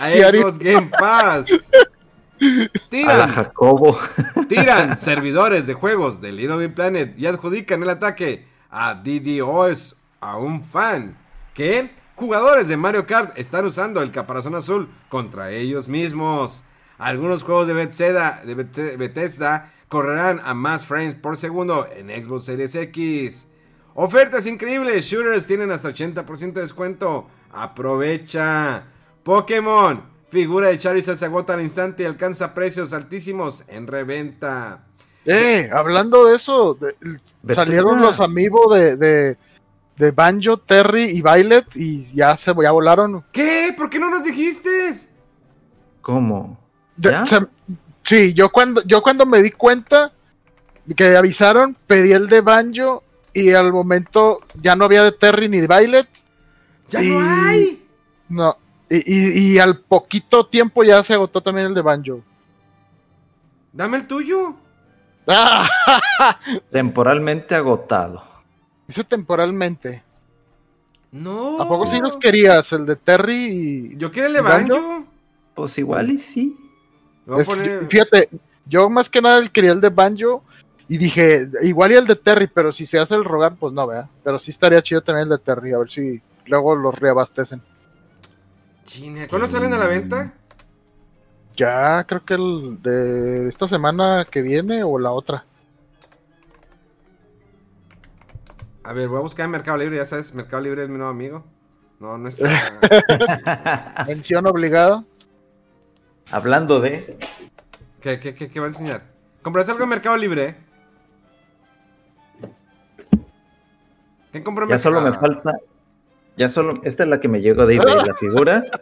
a. Xbox Game Pass. a Tiran, Jacobo. tiran servidores de juegos de Little Big Planet y adjudican el ataque a DDoS a un fan. Que jugadores de Mario Kart están usando el caparazón azul contra ellos mismos. Algunos juegos de Bethesda, de Beth- Bethesda correrán a más frames por segundo en Xbox Series X. Ofertas increíbles, shooters tienen hasta 80% de descuento. Aprovecha. Pokémon, figura de Charizard se agota al instante y alcanza precios altísimos en reventa. Eh, hablando de eso, de- salieron los amigos de, de, de Banjo, Terry y Violet y ya se ya volaron. ¿Qué? ¿Por qué no nos dijiste? ¿Cómo? De- ¿Ya? se- sí, yo cuando, yo cuando me di cuenta que avisaron, pedí el de Banjo y al momento ya no había de Terry ni de Violet. ¡Ya Y- no hay! No. Y, y- y al poquito tiempo ya se agotó también el de Banjo. Dame el tuyo. ¡Ah! Temporalmente agotado. Dice temporalmente. No. ¿A poco sí los querías? El de Terry y. Yo quiero el de ¿Banjo? Banjo. Pues igual y sí. Es- poner- Fíjate, yo más que nada quería el de Banjo y dije, igual y el de Terry, pero si se hace el rogar, pues no, vea. Pero sí estaría chido tener el de Terry, a ver si luego los reabastecen. China, ¿Cuándo salen a la venta? Ya creo que el de esta semana que viene o la otra. A ver, voy a buscar en Mercado Libre. Ya sabes, Mercado Libre es mi nuevo amigo. No, no está. Mención obligada. Hablando de. ¿Qué, qué, qué, qué va a enseñar? ¿Compras algo en Mercado Libre? ¿Quién compró en Ya solo me Mercado? falta. Ya solo. Esta es la que me llegó de eBay, la figura.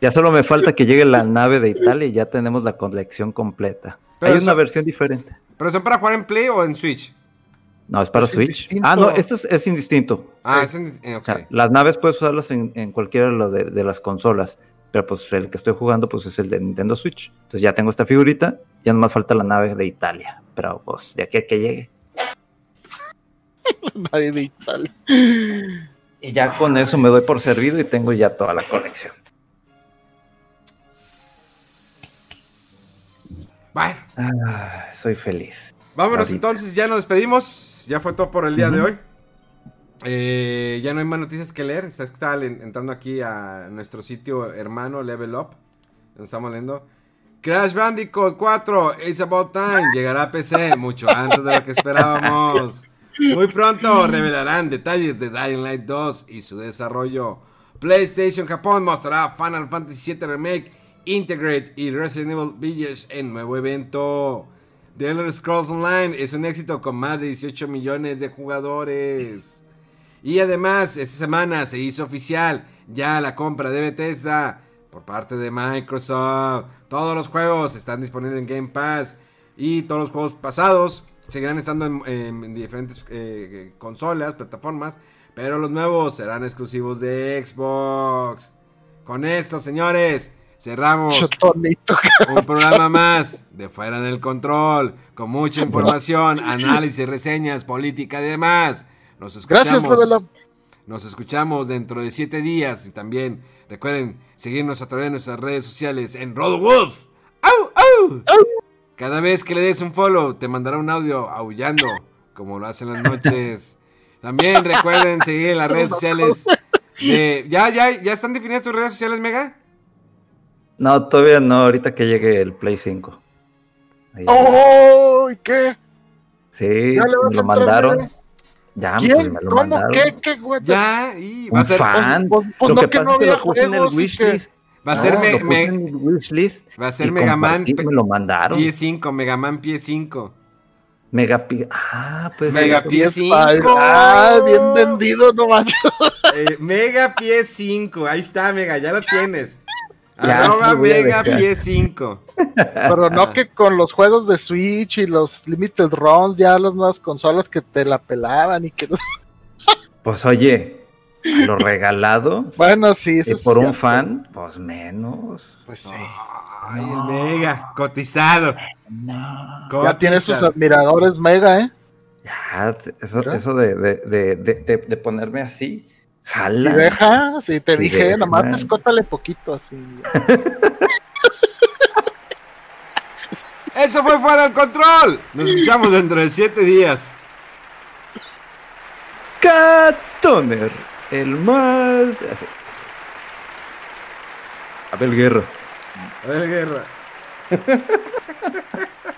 Ya solo me falta que llegue la nave de Italia y ya tenemos la colección completa. Pero Hay una versión diferente. ¿Pero son para jugar en Play o en Switch? No, es para Es Switch. indistinto. Ah, no, esto es, es indistinto. Ah, Sí. es en... eh, O ok. sea, las naves puedes usarlas en, en cualquiera de las consolas. Pero pues el que estoy jugando pues es el de Nintendo Switch. Entonces ya tengo esta figurita. Ya nomás falta la nave de Italia. Pero pues de aquí a que llegue. Nadie de Italia. Y ya con eso me doy por servido y tengo ya toda la colección. Bueno, Ah, soy feliz. vámonos Ahorita. entonces. Ya nos despedimos. Ya fue todo por el día de hoy. Eh, ya no hay más noticias que leer. Está- Estaba le- entrando aquí a nuestro sitio hermano Level Up. Nos estamos leyendo. Crash Bandicoot 4, It's About Time. Llegará a PC mucho antes de lo que esperábamos. Muy pronto revelarán detalles de Dying Light 2 y su desarrollo. PlayStation Japón mostrará Final Fantasy VII Remake, Integrate y Resident Evil Village en nuevo evento. The Elder Scrolls Online es un éxito con más de 18 millones de jugadores. Y además, esta semana se hizo oficial ya la compra de Bethesda por parte de Microsoft. Todos los juegos están disponibles en Game Pass y todos los juegos pasados seguirán estando en, en- en diferentes eh, consolas, plataformas, pero los nuevos serán exclusivos de Xbox. Con esto, señores, cerramos un programa más de Fuera del Control, con mucha información, análisis, reseñas, política y demás. Nos Gracias, escuchamos. Revela. Nos escuchamos dentro de siete días y también recuerden seguirnos a través de nuestras redes sociales en RoadWolf. ¡Au, au! Cada vez que le des un follow te mandará un audio aullando, como lo hacen las noches. También recuerden seguir las redes sociales de... ¿Ya, ya, ¿Ya están definidas tus redes sociales, Mega? No, todavía no, ahorita que llegue el Play 5. Ahí. ¡Oh! ¿y ¿Qué? sí, ¿Ya le vas me lo mandaron. Ya, pues ¿Quién? me lo ¿Cómo? mandaron. ¿Qué? ¿Qué? güey? Ya, y va a Un ser... fan. pues- pues lo no que que pasa no es que lo puse en el que- wishlist. Va a ser No, me-. Va a ser Mega Man Me lo mandaron. Pie 5, Mega Man Pie 5. Mega Ah, pues. Mega. Pie Diez 5. pal- Ah, bien vendido, no manches. Eh, Mega Pie 5. Ahí está, Mega, ya lo tienes. Ya, Arroba sí, Mega. Pie 5. Pero no que con los juegos de Switch y los Limited Runs, ya las nuevas consolas que te la pelaban y que. Pues oye, lo regalado Bueno, sí, eso y es por un fan, pues menos. Pues sí. Ay, el Mega, cotizado. No. Ya tiene sus admiradores mega, ¿eh? Ya, eso, eso de, de, de, de, de- de ponerme así, Si jala. deja, si te dije, deja. nomás escótale poquito así. Eso fue fuera del control. Nos escuchamos dentro de 7 días. Catoner, el más. así. Abel Guerra. A ver, guerra.